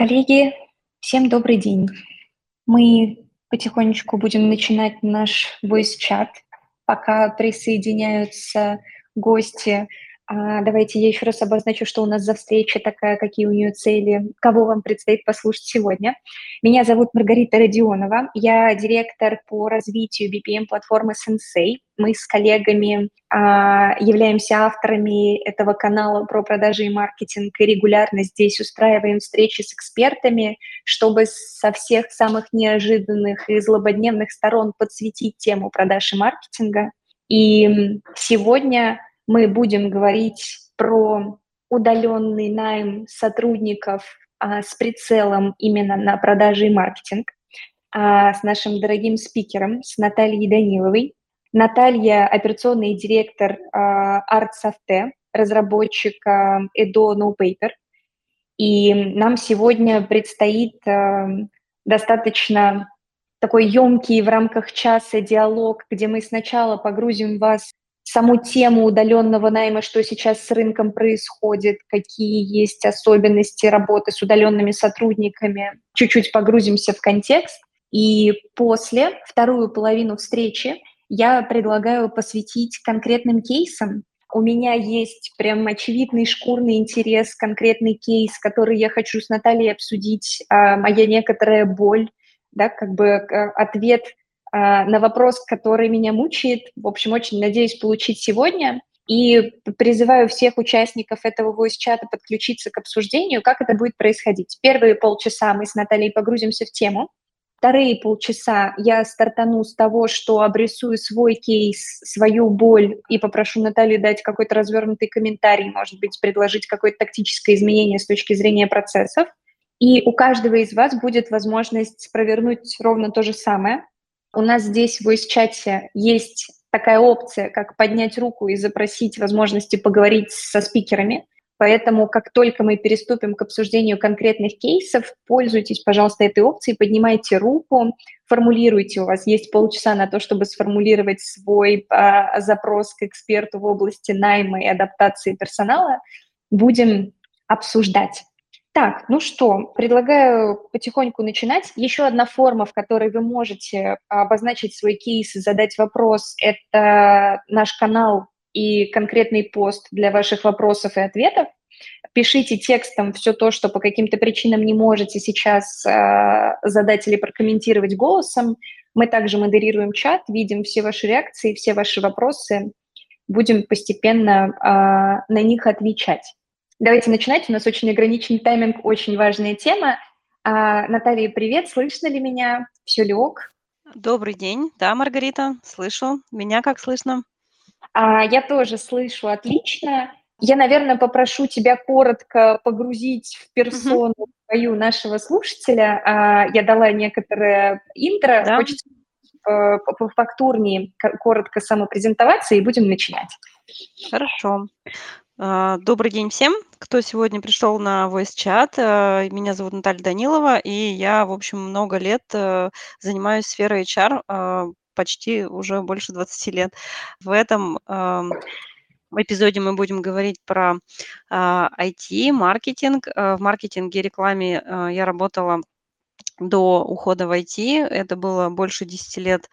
Коллеги, всем добрый день. Мы потихонечку будем начинать наш voice-чат, пока присоединяются гости. А, давайте я еще раз обозначу, что у нас за встреча такая, какие у нее цели, кого вам предстоит послушать сегодня. Меня зовут Маргарита Родионова, я директор по развитию BPM-платформы Sensei. Мы с коллегами а, являемся авторами этого канала про продажи и маркетинг и регулярно здесь устраиваем встречи с экспертами, чтобы со всех самых неожиданных и злободневных сторон подсветить тему продаж и маркетинга. И сегодня мы будем говорить про удаленный найм сотрудников а, с прицелом именно на продажи и маркетинг а, с нашим дорогим спикером, с Натальей Даниловой. Наталья – операционный директор а, ArtSoft, разработчика Edo No Paper. И нам сегодня предстоит а, достаточно такой емкий в рамках часа диалог, где мы сначала погрузим вас саму тему удаленного найма, что сейчас с рынком происходит, какие есть особенности работы с удаленными сотрудниками. Чуть-чуть погрузимся в контекст. И после, вторую половину встречи, я предлагаю посвятить конкретным кейсам. У меня есть прям очевидный шкурный интерес, конкретный кейс, который я хочу с Натальей обсудить, а, моя некоторая боль, да, как бы э, ответ на вопрос, который меня мучает. В общем, очень надеюсь получить сегодня. И призываю всех участников этого voice-чата подключиться к обсуждению, как это будет происходить. Первые полчаса мы с Натальей погрузимся в тему. Вторые полчаса я стартану с того, что обрисую свой кейс, свою боль и попрошу Наталью дать какой-то развернутый комментарий, может быть, предложить какое-то тактическое изменение с точки зрения процессов. И у каждого из вас будет возможность провернуть ровно то же самое, у нас здесь в voice-чате есть такая опция, как поднять руку и запросить возможности поговорить со спикерами. Поэтому, как только мы переступим к обсуждению конкретных кейсов, пользуйтесь, пожалуйста, этой опцией, поднимайте руку, формулируйте. У вас есть полчаса на то, чтобы сформулировать свой а, запрос к эксперту в области найма и адаптации персонала. Будем обсуждать. Так, ну что, предлагаю потихоньку начинать. Еще одна форма, в которой вы можете обозначить свой кейс и задать вопрос, это наш канал и конкретный пост для ваших вопросов и ответов. Пишите текстом все то, что по каким-то причинам не можете сейчас э, задать или прокомментировать голосом. Мы также модерируем чат, видим все ваши реакции, все ваши вопросы. Будем постепенно э, на них отвечать. Давайте начинать. У нас очень ограниченный тайминг, очень важная тема. А, Наталья, привет. Слышно ли меня? Все ли ок? Добрый день. Да, Маргарита, слышу. Меня как слышно? А, я тоже слышу отлично. Я, наверное, попрошу тебя коротко погрузить в персону угу. свою нашего слушателя. А, я дала некоторое интро. Да. Хочется э, фактурнее коротко самопрезентоваться и будем начинать. Хорошо. А, добрый день всем, кто сегодня пришел на Voice Chat. А, меня зовут Наталья Данилова, и я, в общем, много лет э, занимаюсь сферой HR, а, почти уже больше 20 лет. В этом эпизоде мы будем говорить про IT, маркетинг. В маркетинге и рекламе я работала до ухода в IT. Это было больше 10 лет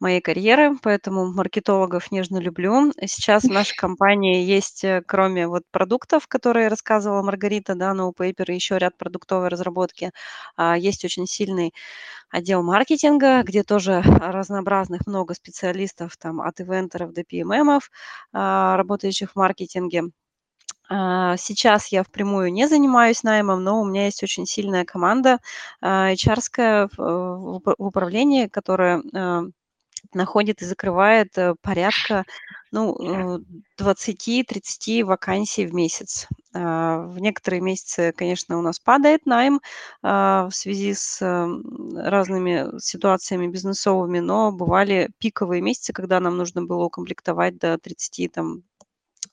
моей карьеры, поэтому маркетологов нежно люблю. Сейчас в нашей компании есть, э, кроме вот продуктов, которые рассказывала Маргарита, да, No Paper еще ряд продуктовой разработки, а, есть очень сильный отдел маркетинга, где тоже разнообразных много специалистов, там, от ивентеров до PMM, а, работающих в маркетинге. А, сейчас я впрямую не занимаюсь наймом, но у меня есть очень сильная команда HR в управлении, которая находит и закрывает э, порядка ну, 20-30 э, вакансий в месяц. А, в некоторые месяцы, конечно, у нас падает найм а, в связи с разными ситуациями бизнесовыми, но бывали пиковые месяцы, когда нам нужно было укомплектовать до 30 там,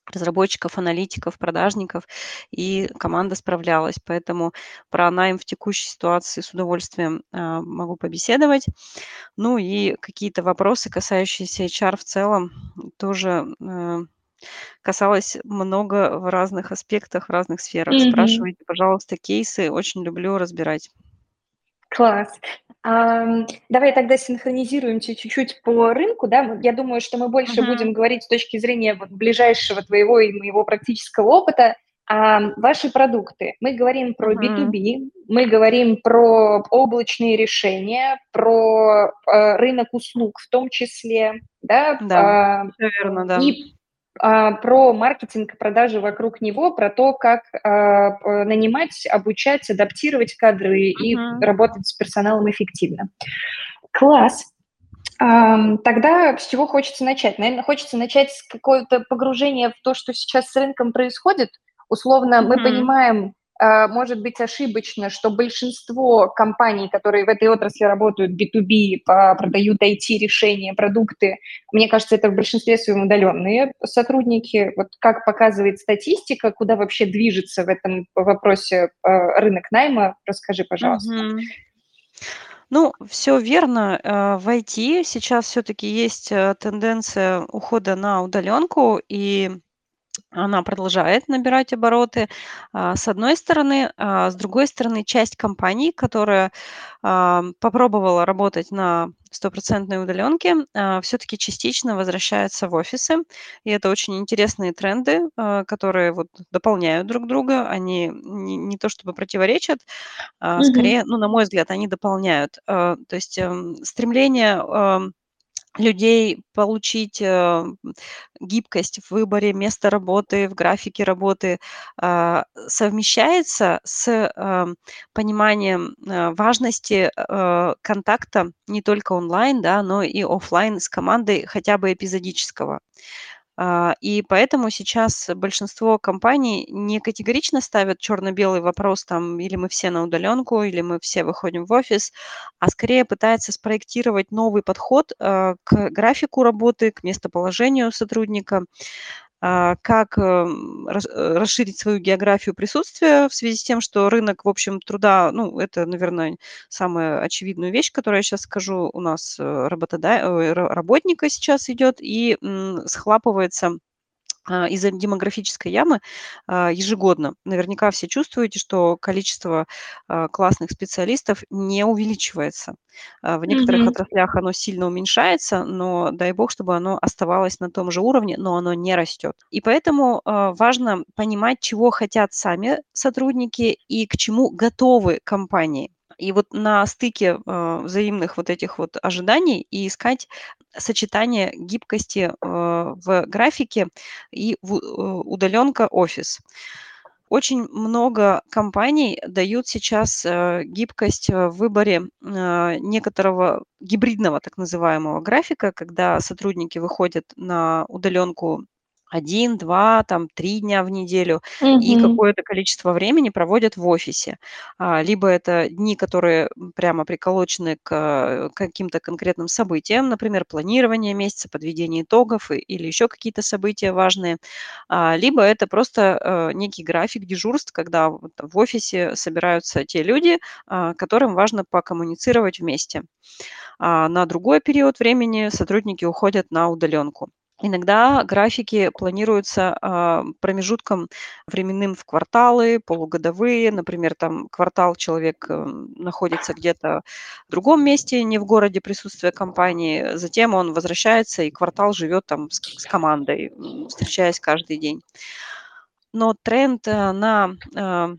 разработчиков, аналитиков, продажников, и команда справлялась. Поэтому про найм в текущей ситуации с удовольствием а, могу побеседовать. Ну и какие-то вопросы, касающиеся HR в целом, тоже э, касалось много в разных аспектах, в разных сферах. Мгм. Спрашивайте, пожалуйста, кейсы, очень люблю разбирать. Класс. Давай тогда синхронизируемся чуть-чуть по рынку, да. Я думаю, что мы больше Мгм. будем говорить с точки зрения вот ближайшего твоего и моего практического опыта. Ам, ваши продукты. Мы говорим про Мгм. B2B, мы говорим про облачные решения, про, э, рынок услуг в том числе, да, Да, а, верно, да. и, а, про маркетинг и продажи вокруг него, про то, как, а, п нанимать, обучать, адаптировать кадры и Мгм. работать с персоналом эффективно. Класс. Тогда с чего хочется начать? Наверно, хочется начать с какого-то погружения в то, что сейчас с рынком происходит. Условно, мы Мгм. понимаем, а, может быть, ошибочно, что большинство компаний, которые в этой отрасли работают, B2B, па продают IT-решения, продукты, мне кажется, это в большинстве своем удаленные сотрудники. Вот как показывает статистика, куда вообще движется в этом вопросе, а, рынок найма? Расскажи, пожалуйста. Ну, всё верно. Э, в IT сейчас всё-таки есть, э, тенденция ухода на удаленку, и она продолжает набирать обороты, а, с одной стороны. А с другой стороны, часть компаний, которая, ам, попробовала работать на стопроцентной удаленке, а, всё-таки частично возвращается в офисы. И это очень интересные тренды, а, которые вот дополняют друг друга. Они не не то чтобы противоречат, а скорее, ну, на мой взгляд, они дополняют. А, то есть, эм, стремление, ам, людей получить, а, гибкость в выборе места работы, в графике работы, а, совмещается с, ам, пониманием, а, важности, контакта не только онлайн, да, но и офлайн с командой, хотя бы эпизодического. А, и поэтому сейчас большинство компаний не категорично ставят черно-белый вопрос, там: или мы все на удаленку, или мы все выходим в офис, а скорее пытаются спроектировать новый подход, а, к графику работы, к местоположению сотрудника, как, м, рас э, расширить свою географию присутствия в связи с тем, что рынок, в общем, труда, ну, это, наверное, самая очевидную вещь, которую я щас скажу, у нас, э, работода работника сейчас идет и, схлапывается, а, из-за демографической ямы, а, ежегодно. Наверняка все чувствуете, что количество, а, классных специалистов не увеличивается. А, в некоторых Мгм. отраслях оно сильно уменьшается, но дай бог, чтобы оно оставалось на том же уровне, но оно не растет. И поэтому, а, важно понимать, чего хотят сами сотрудники и к чему готовы компании. И вот на стыке, а, взаимных вот этих вот ожиданий и искать сочетание гибкости, а, в графике и у удаленка, офис. Очень много компаний дают сейчас, а, гибкость в выборе, а, некоторого гибридного так называемого графика, когда сотрудники выходят на удаленку 1, 2, там 3 дня в неделю и Мгм. какое-то количество времени проводят в офисе. А, либо это дни, которые, прямо приколочены к каким-то конкретным событиям, например, планирование месяца, подведение итогов и или еще какие-то события важные. А, либо это просто, а, некий график дежурств, когда в офисе собираются те люди, а, которым важно покоммуницировать вместе. На другой период времени сотрудники уходят на удаленку. Иногда графики планируются, а, промежутком временным в кварталы, полугодовые. Например, там квартал человек, м, находится где-то в другом месте, не в городе присутствия компании, затем он возвращается и квартал живет там с с командой, встречаясь каждый день. Но тренд, а, на, а,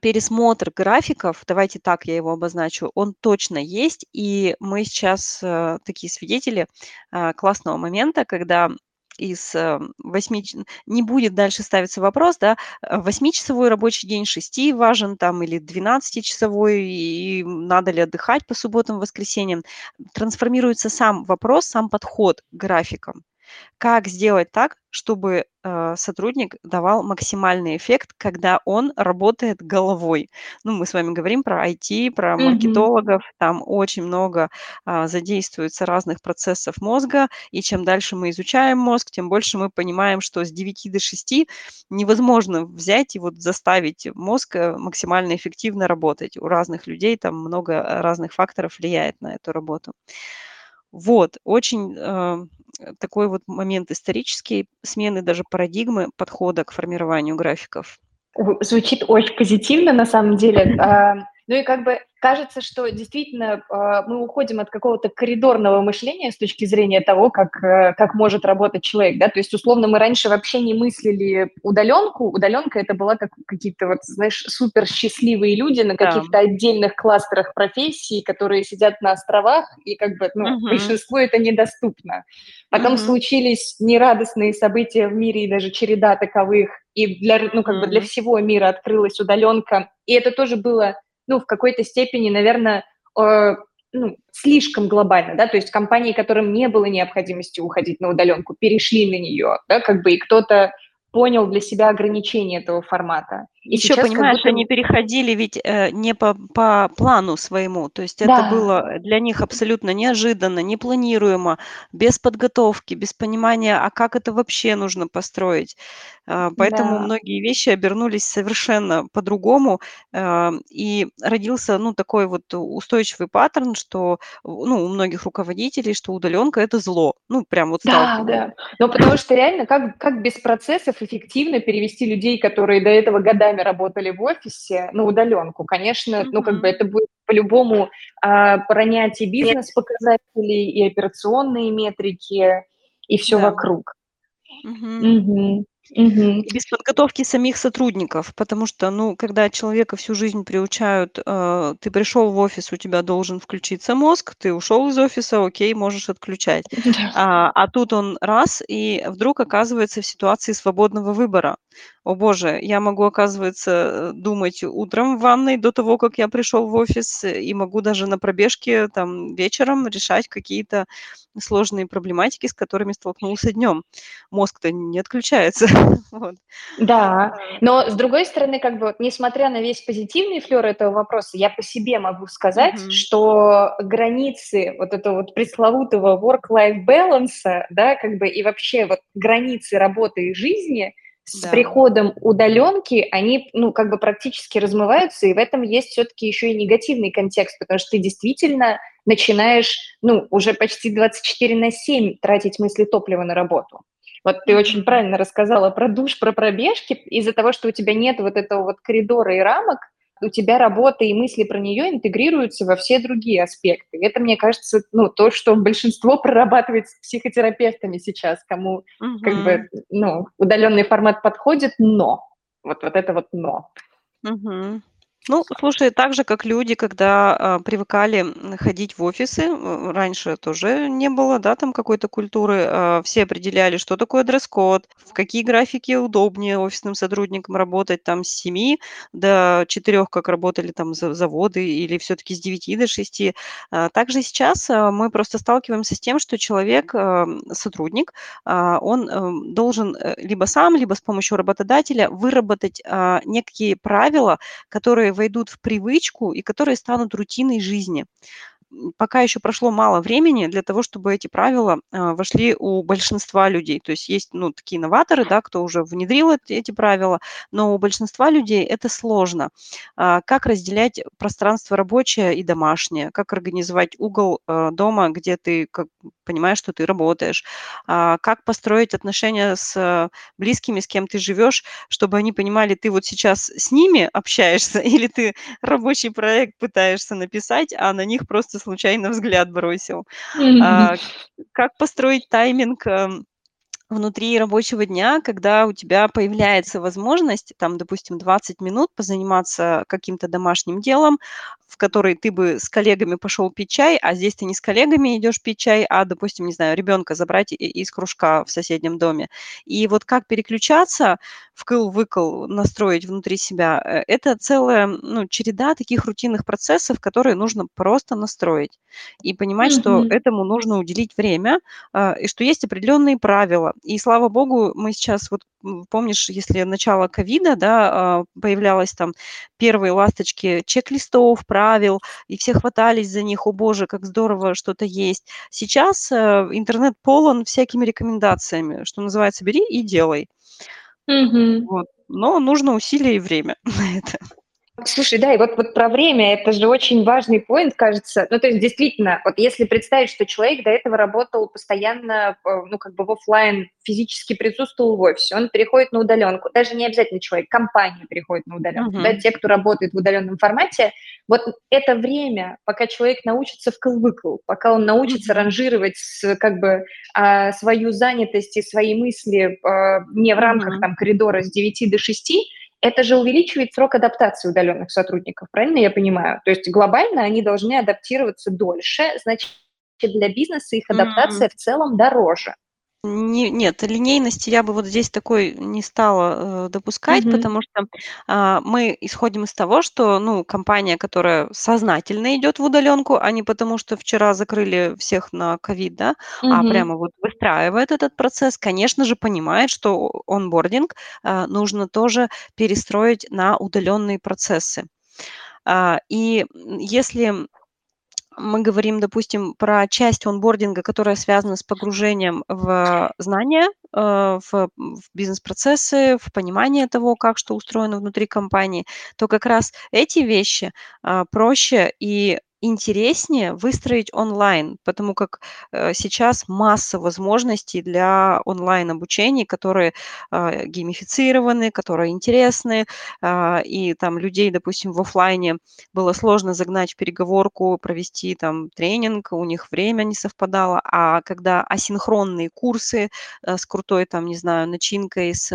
пересмотр графиков, давайте так я его обозначу, он точно есть. И мы сейчас, а, такие свидетели, а, классного момента, когда из, а, 8 ч не будет дальше ставиться вопрос, да, а, восьмичасовой рабочий день, 6 важен там или двенадцатичасовой, и надо ли отдыхать по субботам, воскресеньям. Трансформируется сам вопрос, сам подход к графикам. Как сделать так, чтобы, а, сотрудник давал максимальный эффект, когда он работает головой? Ну, мы с вами говорим про IT, про маркетологов, там очень много, а, задействуется разных процессов мозга, и чем дальше мы изучаем мозг, тем больше мы понимаем, что с 9 до 6 невозможно взять и вот заставить мозг, э, максимально эффективно работать. У разных людей там много разных факторов влияет на эту работу. Вот, очень, э, такой вот момент исторический, смены даже парадигмы подхода к формированию графиков. Звучит очень позитивно, на самом деле. Ну и как бы кажется, что действительно а, мы уходим от какого-то коридорного мышления с точки зрения того, как, э, как может работать человек, да, то есть условно мы раньше вообще не мыслили удаленку, удаленка это была как какие-то вот, знаешь, супер счастливые люди на каких-то да. отдельных кластерах профессий, которые сидят на островах, и как бы, ну, угу. большинству это недоступно. Потом угу. случились нерадостные события в мире и даже череда таковых, и для, ну, как угу. бы для всего мира открылась удаленка, и это тоже было ну, в какой-то степени, наверное, э, ну, слишком глобально, да, то есть компании, которым не было необходимости уходить на удаленку, перешли на нее, да, как бы и кто-то понял для себя ограничения этого формата. И Еще, понимаешь, будто... они переходили ведь э, не по, по плану своему, то есть да. это было для них абсолютно неожиданно, непланируемо, без подготовки, без понимания, а как это вообще нужно построить. Э, поэтому да. многие вещи обернулись совершенно по-другому, э, и родился, ну, такой вот устойчивый паттерн, что, ну, у многих руководителей, что удаленка – это зло, ну, прям вот Да, да, ну, потому что реально, как, как без процессов эффективно перевести людей, которые до этого годами годами работали в офисе на удаленку, конечно, mm-hmm. ну, как бы это будет по-любому а, ронять и бизнес-показатели, и операционные метрики, и все да. вокруг. Mm-hmm. Mm-hmm. Угу. Без подготовки самих сотрудников, потому что, ну, когда человека всю жизнь приучают, э, ты пришел в офис, у тебя должен включиться мозг, ты ушел из офиса, окей, можешь отключать. А, а тут он раз, и вдруг оказывается в ситуации свободного выбора. О боже, я могу, оказывается, думать утром в ванной до того, как я пришел в офис, и могу даже на пробежке там вечером решать какие-то сложные проблематики, с которыми столкнулся днем. Мозг-то не отключается. вот. Да, но с другой стороны, как бы, несмотря на весь позитивный флер этого вопроса, я по себе могу сказать, mm-hmm. что границы вот этого вот пресловутого work-life balance, да, как бы, и вообще вот границы работы и жизни с да. приходом удаленки, они, ну, как бы практически размываются, и в этом есть все-таки еще и негативный контекст, потому что ты действительно начинаешь, ну, уже почти 24 на 7 тратить мысли топлива на работу. Вот ты очень правильно рассказала про душ, про пробежки. Из-за того, что у тебя нет вот этого вот коридора и рамок, у тебя работа и мысли про нее интегрируются во все другие аспекты. Это, мне кажется, ну, то, что большинство прорабатывает с психотерапевтами сейчас, кому угу. как бы, ну, удаленный формат подходит, но. Вот, вот это вот но. Угу. Ну, слушай, так же, как люди, когда а, привыкали ходить в офисы, э, раньше тоже не было, да, там какой-то культуры, а, все определяли, что такое дресс-код, в какие графики удобнее офисным сотрудникам работать, там, с 7 до 4, как работали там заводы, или все-таки с 9 до 6. А, также сейчас мы просто сталкиваемся с тем, что человек, сотрудник, он эм, должен э, либо сам, либо с помощью работодателя выработать некие правила, которые войдут в привычку и которые станут рутиной жизни пока еще прошло мало времени для того, чтобы эти правила а, вошли у большинства людей. То есть есть ну, такие новаторы, да, кто уже внедрил эти правила, но у большинства людей это сложно. А, как разделять пространство рабочее и домашнее, как организовать угол а, дома, где ты как, понимаешь, что ты работаешь, как построить отношения с близкими, с кем ты живешь, чтобы они понимали, ты вот сейчас с ними общаешься или ты рабочий проект пытаешься написать, а на них просто случайно взгляд бросил. А, как построить тайминг эм, внутри рабочего дня, когда у тебя появляется возможность, там, допустим, 20 минут позаниматься каким-то домашним делом, в который ты бы с коллегами пошел пить чай, а здесь ты не с коллегами идешь пить чай, а, допустим, не знаю, ребенка забрать из кружка в соседнем доме. И вот как переключаться, вкл-выкл настроить внутри себя, э, это целая ну, череда таких рутинных процессов, которые нужно просто настроить. И понимать, mm-hmm. что этому нужно уделить время, а, и что есть определенные правила. И слава богу, мы сейчас, вот помнишь, если начало ковида, да, а, появлялось там первые ласточки чек-листов, правил, и все хватались за них, о боже, как здорово что-то есть. Сейчас э, интернет полон всякими рекомендациями, что называется, бери и делай. Мгм. Вот. Но нужно усилие и время на это. Слушай, да, и вот, вот про время, это же очень важный поинт, кажется. Ну, то есть, действительно, вот если представить, что человек до этого работал постоянно, э, ну, как бы в офлайн, физически присутствовал в офисе, он переходит на удаленку. Даже не обязательно человек, компания переходит на удаленку. Uh-huh. Да, те, кто работает в удаленном формате, вот это время, пока человек научится вкл-выкл, пока он научится uh-huh. ранжировать как бы а, свою занятость и свои мысли а, не в рамках uh-huh. там коридора с 9 до 6, это же увеличивает срок адаптации удаленных сотрудников, правильно я понимаю? То есть глобально они должны адаптироваться дольше, значит, для бизнеса их адаптация mm-hmm. в целом дороже. Не, нет, линейности я бы вот здесь такой не стала э, допускать, Мгм. потому что а, мы исходим из того, что ну, компания, которая сознательно идет в удаленку, а не потому, что вчера закрыли всех на ковид, да, а прямо вот выстраивает этот процесс, конечно же, понимает, что онбординг а, нужно тоже перестроить на удаленные процессы. А, и если мы говорим, допустим, про часть онбординга, которая связана с погружением в знания, э, в, в бизнес-процессы, в понимание того, как что устроено внутри компании, то как раз эти вещи а, проще и интереснее выстроить онлайн, потому как э, сейчас масса возможностей для онлайн-обучения, которые э, геймифицированы, которые интересны, э, и там людей, допустим, в офлайне было сложно загнать в переговорку, провести там тренинг, у них время не совпадало, а когда асинхронные курсы э, с крутой там, не знаю, начинкой, с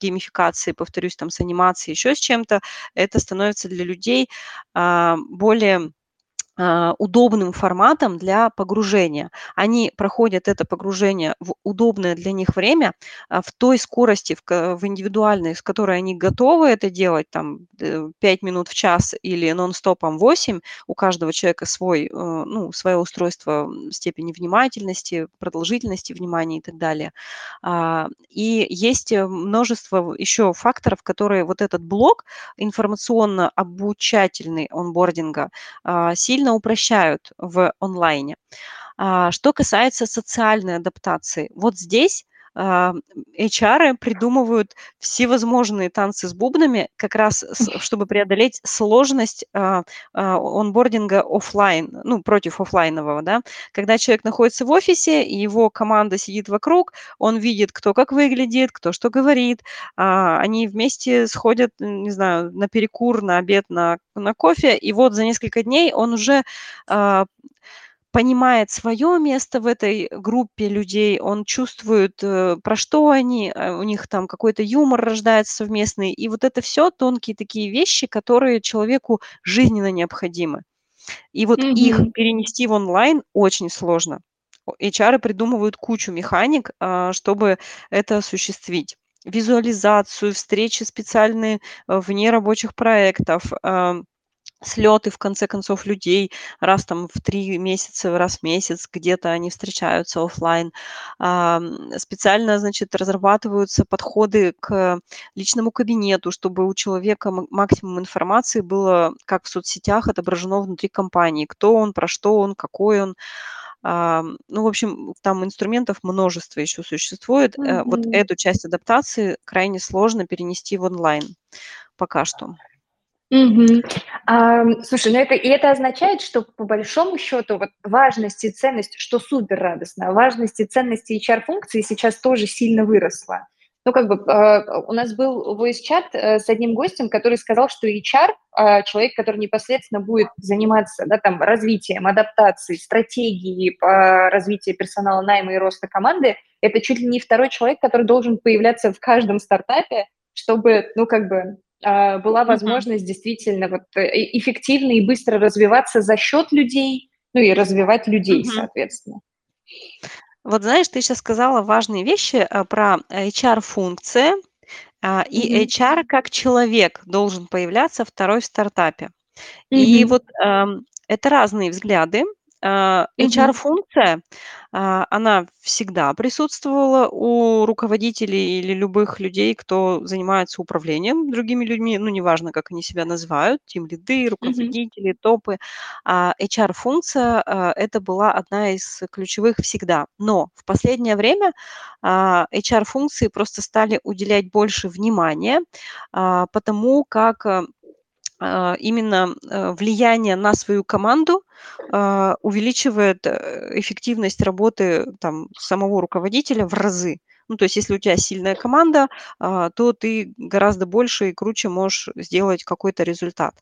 геймификацией, повторюсь, там с анимацией, еще с чем-то, это становится для людей э, более а, удобным форматом для погружения. Они проходят это погружение в удобное для них время, а, в той скорости, в, в индивидуальной, с которой они готовы это делать, там 5 э, минут в час или нон-стопом 8, у каждого человека свой, э, ну, свое устройство степени внимательности, продолжительности внимания и так далее. А, и есть э, множество еще факторов, которые вот этот блок информационно-обучательный онбординга сильно сильно упрощают в онлайне. А, что касается социальной адаптации, вот здесь HR придумывают всевозможные танцы с бубнами, как раз чтобы преодолеть сложность а, а, онбординга офлайн, ну, против офлайнового, да. Когда человек находится в офисе, его команда сидит вокруг, он видит, кто как выглядит, кто что говорит, они вместе сходят, не знаю, на перекур, на обед, на, на кофе, и вот за несколько дней он уже понимает свое место в этой группе людей, он чувствует, э, про что они, э, у них там какой-то юмор рождается совместный. И вот это все тонкие такие вещи, которые человеку жизненно необходимы. И вот mm-hmm. их перенести в онлайн очень сложно. HR придумывают кучу механик, а, чтобы это осуществить визуализацию, встречи специальные э, вне рабочих проектов, слеты, в конце концов, людей раз там в три месяца, раз в месяц где-то они встречаются офлайн. Специально, значит, разрабатываются подходы к личному кабинету, чтобы у человека максимум информации было, как в соцсетях, отображено внутри компании. Кто он, про что он, какой он. Ну, в общем, там инструментов множество еще существует. Mm-hmm. Вот эту часть адаптации крайне сложно перенести в онлайн пока что. Мгм. Ам, слушай, ну это и это означает, что по большому счету вот важность и ценность, что супер радостно, важность и ценность HR-функции сейчас тоже сильно выросла. Ну, как бы э, у нас был voice-чат э, с одним гостем, который сказал, что HR, э, человек, который непосредственно будет заниматься да, там, развитием, адаптацией, стратегией по развитию персонала найма и роста команды, это чуть ли не второй человек, который должен появляться в каждом стартапе, чтобы, ну, как бы а, была возможность действительно вот э, эффективно и быстро развиваться за счет людей, ну и развивать людей, соответственно. Вот знаешь, ты сейчас сказала важные вещи а, про HR-функции, а, и HR как человек должен появляться второй в стартапе. И вот это разные взгляды. HR-функция, а, она всегда присутствовала у руководителей или любых людей, кто занимается управлением другими людьми, ну, неважно, как они себя называют, тим-лиды, руководители, топы. HR-функция а, – это была одна из ключевых всегда. Но в последнее время HR-функции просто стали уделять больше внимания, потому как а, именно, э, влияние на свою команду, а, увеличивает, э, эффективность работы там самого руководителя в разы. Ну, то есть если у тебя сильная команда, а, то ты гораздо больше и круче можешь сделать какой-то результат.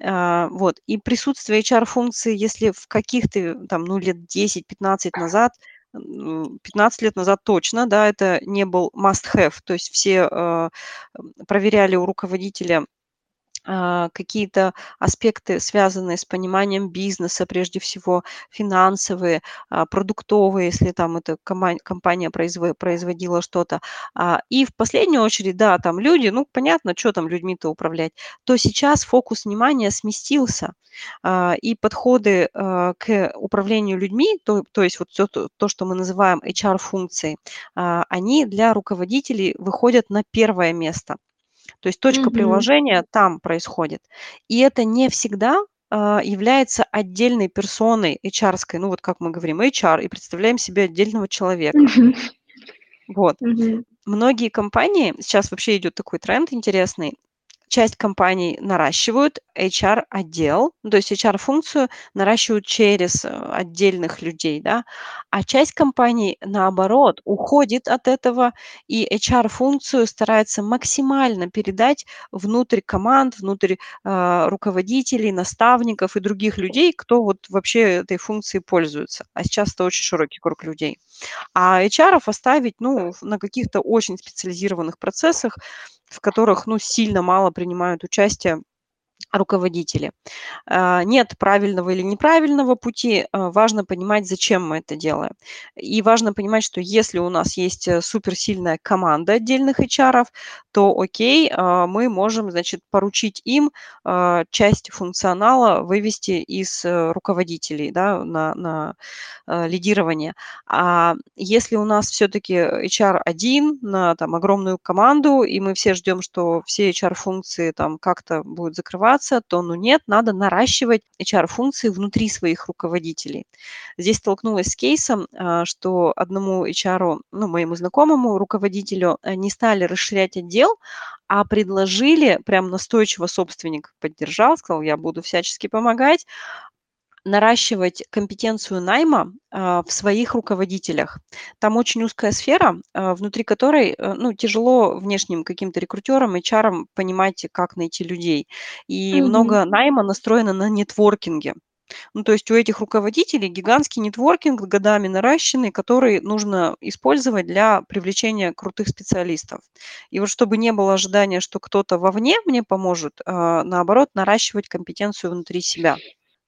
Вот. И присутствие HR-функции, если в каких-то там, ну, лет 10-15 назад, 15 лет назад точно, да, это не был must have, то есть все проверяли у руководителя а, какие-то аспекты, связанные с пониманием бизнеса, прежде всего финансовые, а, продуктовые, если там эта компания производила что-то. А, и в последнюю очередь, да, там люди, ну, понятно, что там людьми-то управлять, то сейчас фокус внимания сместился, и подходы к управлению людьми, то, то есть вот все то, то, что мы называем HR-функции, они для руководителей выходят на первое место. То есть точка Мгм. приложения там происходит. И это не всегда а, является отдельной персоной HR-ской. Ну вот как мы говорим HR и представляем себе отдельного человека. Мгм. Вот. Мгм. Многие компании, сейчас вообще идет такой тренд интересный, часть компаний наращивают HR-отдел, ну, то есть HR-функцию наращивают через э, отдельных людей, да, а часть компаний, наоборот, уходит от этого и HR-функцию старается максимально передать внутрь команд, внутрь э, руководителей, наставников и других людей, кто вот вообще этой функцией пользуется. А сейчас это очень широкий круг людей. А HR оставить, ну, на каких-то очень специализированных процессах, в которых, ну, сильно мало принимают участие руководители. А, нет правильного или неправильного пути, а, важно понимать, зачем мы это делаем. И важно понимать, что если у нас есть э, суперсильная команда отдельных HR, то окей, а, мы можем, значит, поручить им часть функционала вывести из э, руководителей да, на, на лидирование. А если у нас все-таки HR один на там, огромную команду, и мы все ждем, что все HR-функции там как-то будут закрываться, развиваться, то ну нет, надо наращивать HR-функции внутри своих руководителей. Здесь столкнулась с кейсом, а, что одному HR, ну, моему знакомому руководителю э, не стали расширять отдел, а предложили, прям настойчиво собственник поддержал, сказал, я буду всячески помогать, наращивать компетенцию найма а, в своих руководителях. Там очень узкая сфера, а, внутри которой э, ну, тяжело внешним каким-то рекрутерам, HR понимать, как найти людей. И Мгм. много найма настроено на нетворкинге. Ну, то есть у этих руководителей гигантский нетворкинг годами наращенный, который нужно использовать для привлечения крутых специалистов. И вот чтобы не было ожидания, что кто-то вовне мне поможет, а, наоборот, наращивать компетенцию внутри себя.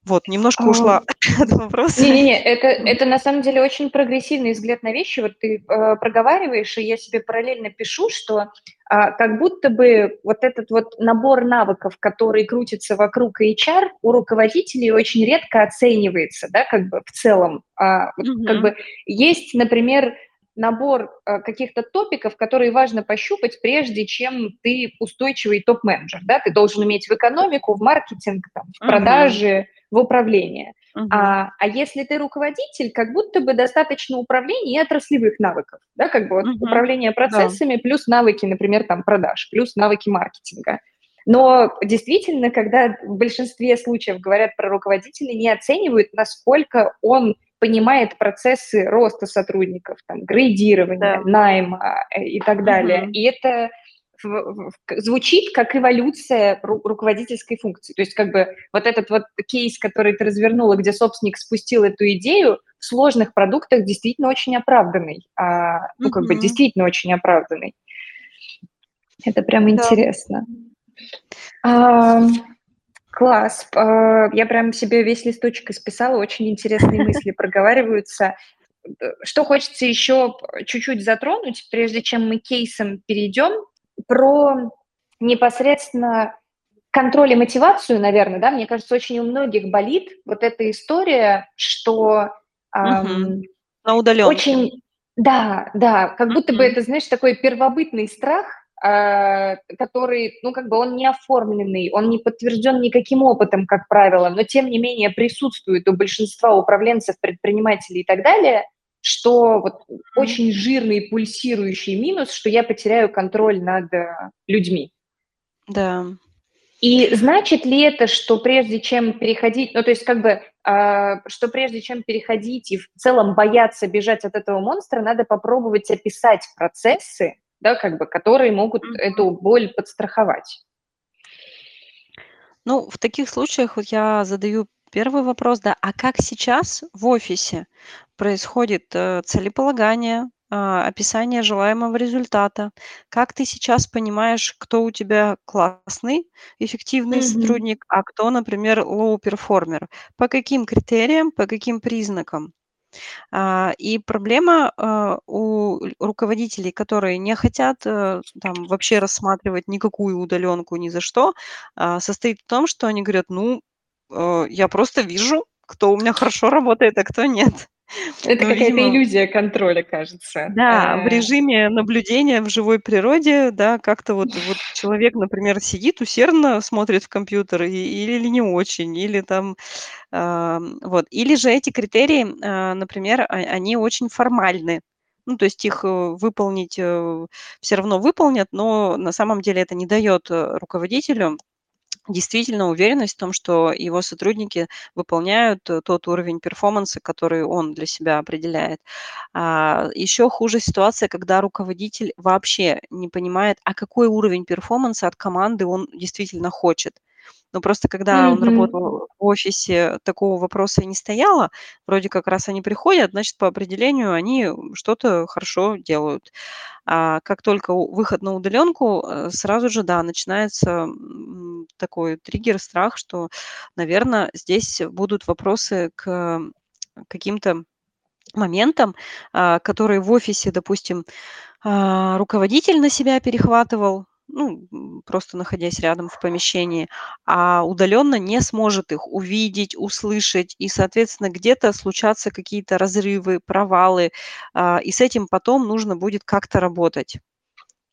Вот, немножко А, ушла от вопроса. Не-не-не, это, это на самом деле очень прогрессивный взгляд на вещи. Вот ты э, проговариваешь, и я себе параллельно пишу, что а, как будто бы вот этот вот набор навыков, который крутится вокруг HR, у руководителей очень редко оценивается, да, как бы в целом. А, вот, Мгм. Как бы есть, например, набор а, каких-то топиков, которые важно пощупать, прежде чем ты устойчивый топ-менеджер. Да? Ты должен уметь в экономику, в маркетинг, там, в продажи, в управление. Мгм. А, а если ты руководитель, как будто бы достаточно управления и отраслевых навыков, да, как бы вот Мгм. управление Да. процессами плюс навыки, например, там продаж, плюс навыки маркетинга. Но действительно, когда в большинстве случаев говорят про руководителя, не оценивают, насколько он понимает процессы роста сотрудников, там, грейдирования, Да. найма э, и так далее. Мгм. И это звучит как эволюция ру- руководительской функции. То есть как бы вот этот вот кейс, который ты развернула, где собственник спустил эту идею, в сложных продуктах действительно очень оправданный. А, ну, как бы Мгм. действительно очень оправданный. Это прям Да. интересно. Ам, класс. А, Я прям себе весь листочек исписала, очень интересные мысли проговариваются. Э, Что хочется еще чуть-чуть затронуть, прежде чем мы к кейсам перейдем, про непосредственно контроль и мотивацию, наверное, да, мне кажется, очень у многих болит вот эта история, что ам, Мгм. На удаленке. очень, да, да, как будто бы это, знаешь, такой первобытный страх, который, ну, как бы он не оформленный, он не подтвержден никаким опытом, как правило, но тем не менее присутствует у большинства управленцев, предпринимателей и так далее, что вот очень жирный пульсирующий минус, что я потеряю контроль над э, людьми. Да. И значит ли это, что прежде чем переходить, ну то есть как бы, э, что прежде чем переходить и в целом бояться бежать от этого монстра, надо попробовать описать процессы, да, как бы, которые могут mm-hmm. эту боль подстраховать? Ну, в таких случаях вот я задаю первый вопрос, да, а как сейчас в офисе происходит э, целеполагание, а, описание желаемого результата. Как ты сейчас понимаешь, кто у тебя классный, эффективный Мгм. сотрудник, а кто, например, low performer? По каким критериям, по каким признакам? А, и проблема а, у руководителей, которые не хотят э, там вообще рассматривать никакую удаленку ни за что, а, состоит в том, что они говорят, ну, э, я просто вижу, кто у меня хорошо работает, а кто нет. Это Ну, какая-то видимо иллюзия контроля, кажется. да, в Э, режиме наблюдения в живой природе, да, как-то вот вот человек, например, сидит усердно, смотрит в компьютер и или не очень, или там, ам, вот. Или же эти критерии, а, например, а они очень формальны. Ну, то есть их, э, выполнить, э, всё равно выполнят, но на самом деле это не дает, э, руководителю действительно уверенность в том, что его сотрудники выполняют э, тот уровень перформанса, который он для себя определяет. А, еще хуже ситуация, когда руководитель вообще не понимает, а какой уровень перформанса от команды он действительно хочет. Но просто когда он Мгм. работал в офисе, такого вопроса и не стояло. Вроде как раз они приходят, значит, по определению они что-то хорошо делают. А как только выход на удаленку, э, сразу же, да, начинается, такой триггер, страх, что, наверно, здесь будут вопросы к каким-то моментам, а, которые в офисе, допустим, а, руководитель на себя перехватывал, ну, просто находясь рядом в помещении, а удаленно не сможет их увидеть, услышать, и, соответственно, где-то случатся какие-то разрывы, провалы, а, и с этим потом нужно будет как-то работать.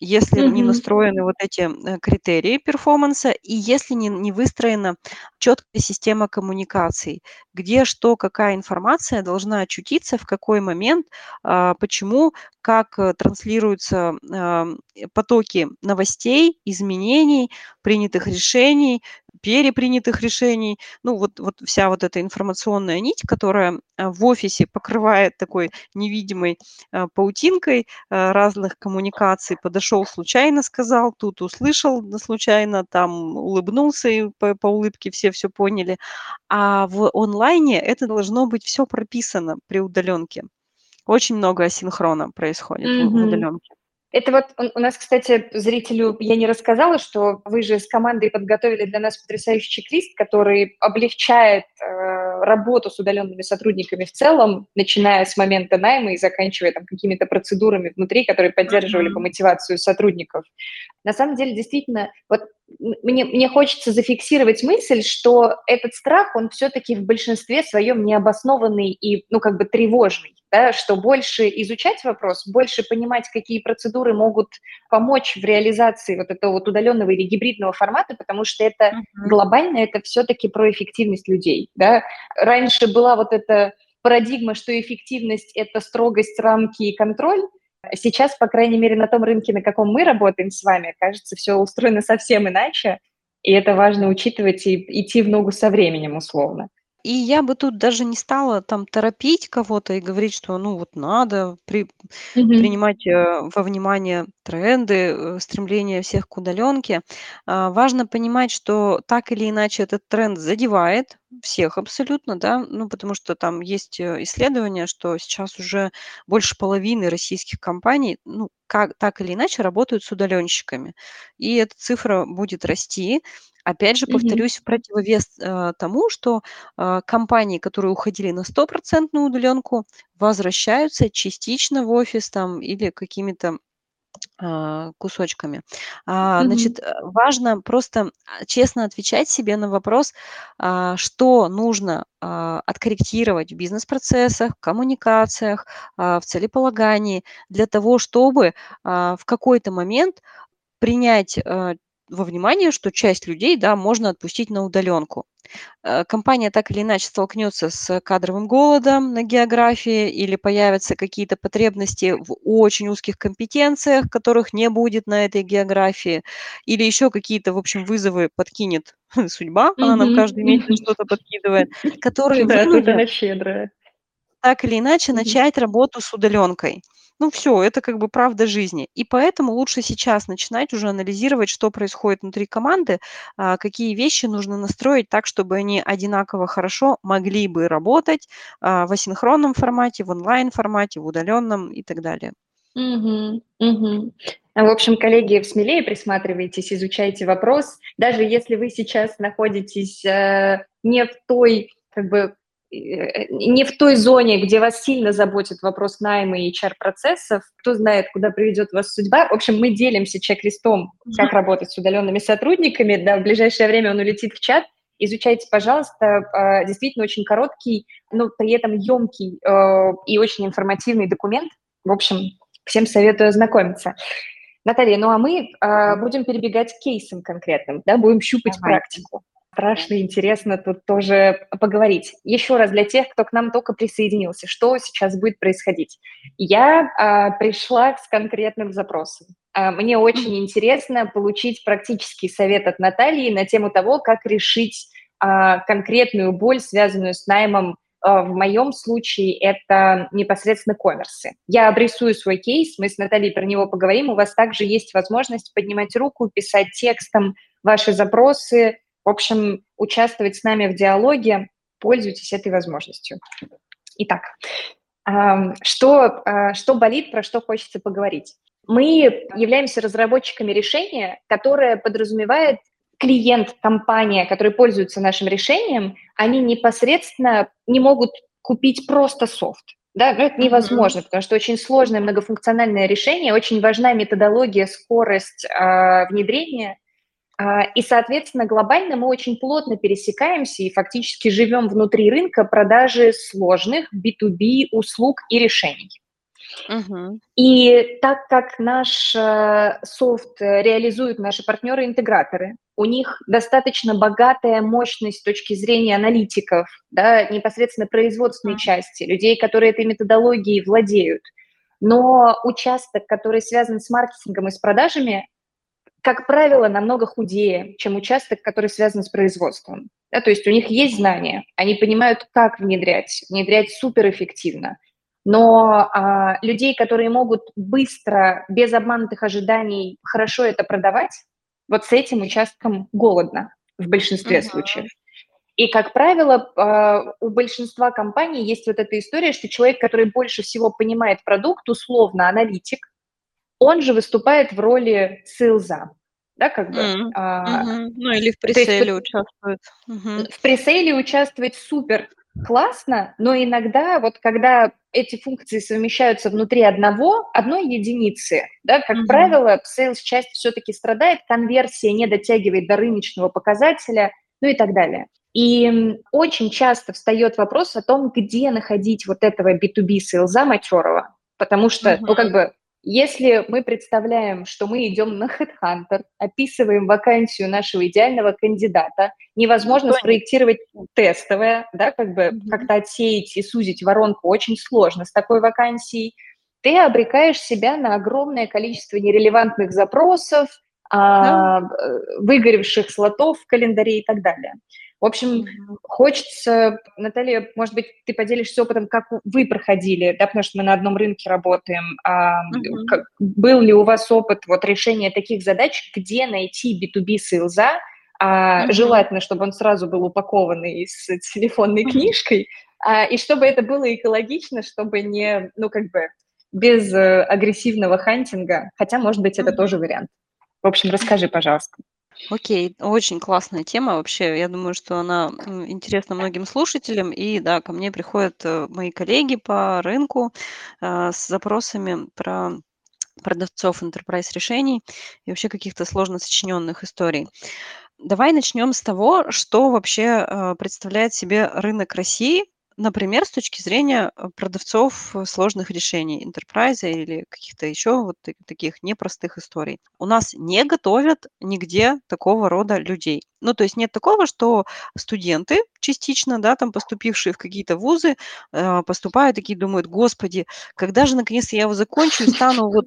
Если не Мгм. настроены вот эти, э, критерии перформанса и если не не выстроена четкая система коммуникаций, где что, какая информация должна очутиться, в какой момент, а, почему, как, э, транслируются, э, потоки новостей, изменений, принятых решений, перепринятых решений. Ну, вот вот вся вот эта информационная нить, которая, а, в офисе покрывает такой невидимой, а, паутинкой, а, разных коммуникаций. Подошел, случайно сказал, тут услышал, случайно, там улыбнулся, и по по улыбке все всё поняли. А в онлайне это должно быть всё прописано при удаленке. Очень много асинхрона происходит в в удаленке. Это вот у нас, кстати, зрителю я не рассказала, что вы же с командой подготовили для нас потрясающий чек-лист, который облегчает, э, работу с удаленными сотрудниками в целом, начиная с момента найма и заканчивая там какими-то процедурами внутри, которые поддерживали бы Мгм. мотивацию сотрудников. На самом деле, действительно, вот мне мне хочется зафиксировать мысль, что этот страх, он всё-таки в большинстве своем необоснованный и, ну, как бы тревожный, да. Что больше изучать вопрос, больше понимать, какие процедуры могут помочь в реализации вот этого вот удаленного или гибридного формата, потому что это Мгм. глобально, это всё-таки про эффективность людей, да. Раньше была вот эта парадигма, что эффективность- это строгость, рамки и контроль. Сейчас, по крайней мере, на том рынке, на каком мы работаем с вами, кажется, всё устроено совсем иначе, и это важно учитывать и идти в ногу со временем, условно. И я бы тут даже не стала там торопить кого-то и говорить, что, ну, вот надо при Мгм. принимать, э, во внимание тренды, э, стремление всех к удаленке. А, важно понимать, что так или иначе этот тренд задевает всех абсолютно, да. Ну, потому что там есть, э, исследования, что сейчас уже больше половины российских компаний, ну, как так или иначе работают с удаленщиками. И эта цифра будет расти. Опять же, повторюсь, в противовес, э, тому, что, а, компании, которые уходили на стопроцентную удаленку, возвращаются частично в офис там или какими-то, а, кусочками. Мгм. значит, э, важно просто, а, честно отвечать себе на вопрос, что нужно, откорректировать в бизнес-процессах, коммуникациях, а, в целеполагании для того, чтобы, в какой-то момент принять, э, во внимание, что часть людей, да, можно отпустить на удаленку. Э, компания так или иначе столкнется с кадровым голодом на географии или появятся какие-то потребности в очень узких компетенциях, которых не будет на этой географии, или еще какие-то, в общем, вызовы подкинет судьба, она нам каждый месяц что-то подкидывает, которые Да, вынудят щедрая. Так или иначе начать работу с удаленкой. Ну все, это как бы правда жизни. И поэтому лучше сейчас начинать уже анализировать, что происходит внутри команды, а, какие вещи нужно настроить так, чтобы они одинаково хорошо могли бы работать а, в асинхронном формате, в онлайн-формате, в удаленном и так далее. Мгм. А, В общем, коллеги, смелее присматривайтесь, изучайте вопрос. Даже если вы сейчас находитесь э, не в той, как бы, не в той зоне, где вас сильно заботит вопрос найма и HR-процессов, кто знает, куда приведет вас судьба. В общем, мы делимся чек-листом, как работать с удаленными сотрудниками. Да, в ближайшее время он улетит в чат. Изучайте, пожалуйста, а, действительно очень короткий, но при этом емкий э, и очень информативный документ. В общем, Всем советую ознакомиться. Наталья, ну а мы э, будем перебегать к кейсам конкретным, да, будем щупать Давай. практику. Страшно интересно тут тоже поговорить. Еще раз для тех, кто к нам только присоединился, что сейчас будет происходить. Я э, пришла с конкретным запросом. Э, мне очень интересно получить практический совет от Натальи на тему того, как решить э, конкретную боль, связанную с наймом в моем случае это непосредственно коммерсы. Я обрисую свой кейс, мы с Натальей про него поговорим. У вас также есть возможность поднимать руку, писать текстом ваши запросы, в общем, участвовать с нами в диалоге. Пользуйтесь этой возможностью. Итак, что, что болит, про что хочется поговорить? Мы являемся разработчиками решения, которое подразумевает клиент, компания, которые пользуются нашим решением, они непосредственно не могут купить просто софт. Да, но это невозможно, mm-hmm. потому что очень сложное многофункциональное решение, очень важна методология, скорость э, внедрения. Э, и, соответственно, глобально мы очень плотно пересекаемся и фактически живем внутри рынка продажи сложных B2B услуг и решений. Угу. И так как наш э, софт реализуют наши партнеры-интеграторы, у них достаточно богатая мощность с точки зрения аналитиков, да, непосредственно производственной части, людей, которые этой методологией владеют. Но участок, который связан с маркетингом и с продажами, как правило, намного худее, чем участок, который связан с производством. Да, то есть у них есть знания, они понимают, как внедрять, внедрять суперэффективно. Но а, людей, которые могут быстро, без обманутых ожиданий, хорошо это продавать, вот с этим участком голодно в большинстве uh-huh. случаев. И, как правило, а, у большинства компаний есть вот эта история, что человек, который больше всего понимает продукт, условно аналитик, он же выступает в роли сейлза. Да, как бы. Mm-hmm. А, ну, или в пресейле есть, участвует. Mm-hmm. В пресейле участвовать супер классно, но иногда вот когда эти функции совмещаются внутри одного, одной единицы, да, как mm-hmm. правило, sales-часть все-таки страдает, конверсия не дотягивает до рыночного показателя, ну и так далее. И очень часто встает вопрос о том, где находить вот этого B2B сейлза матерого, потому что, mm-hmm. ну, как бы, если мы представляем, что мы идем на HeadHunter, описываем вакансию нашего идеального кандидата, невозможно спроектировать тестовое, да, как бы mm-hmm. как-то отсеять и сузить воронку очень сложно с такой вакансией. Ты обрекаешь себя на огромное количество нерелевантных запросов, mm-hmm. выгоревших слотов в календаре и так далее. В общем, хочется, Наталья, может быть, ты поделишься опытом, как вы проходили, да, потому что мы на одном рынке работаем. А, mm-hmm. как, был ли у вас опыт вот решения таких задач, где найти B2B сейлза, а, mm-hmm. желательно, чтобы он сразу был упакованный с телефонной книжкой, а, и чтобы это было экологично, чтобы не, ну, как бы, без э, агрессивного хантинга, хотя, может быть, это mm-hmm. тоже вариант. В общем, расскажи, пожалуйста. Окей, очень классная тема вообще. Я думаю, что она интересна многим слушателям. И да, ко мне приходят э, мои коллеги по рынку э, с запросами про продавцов enterprise решений и вообще каких-то сложно сочиненных историй. Давай начнем с того, что вообще э, представляет себе рынок России Например, с точки зрения э, продавцов э, сложных решений enterprise или каких-то еще вот таких непростых историй. У нас не готовят нигде такого рода людей. Ну, то есть нет такого, что студенты частично, да, там поступившие в какие-то вузы, э, поступают такие, думают, господи, когда же наконец я его закончу и стану вот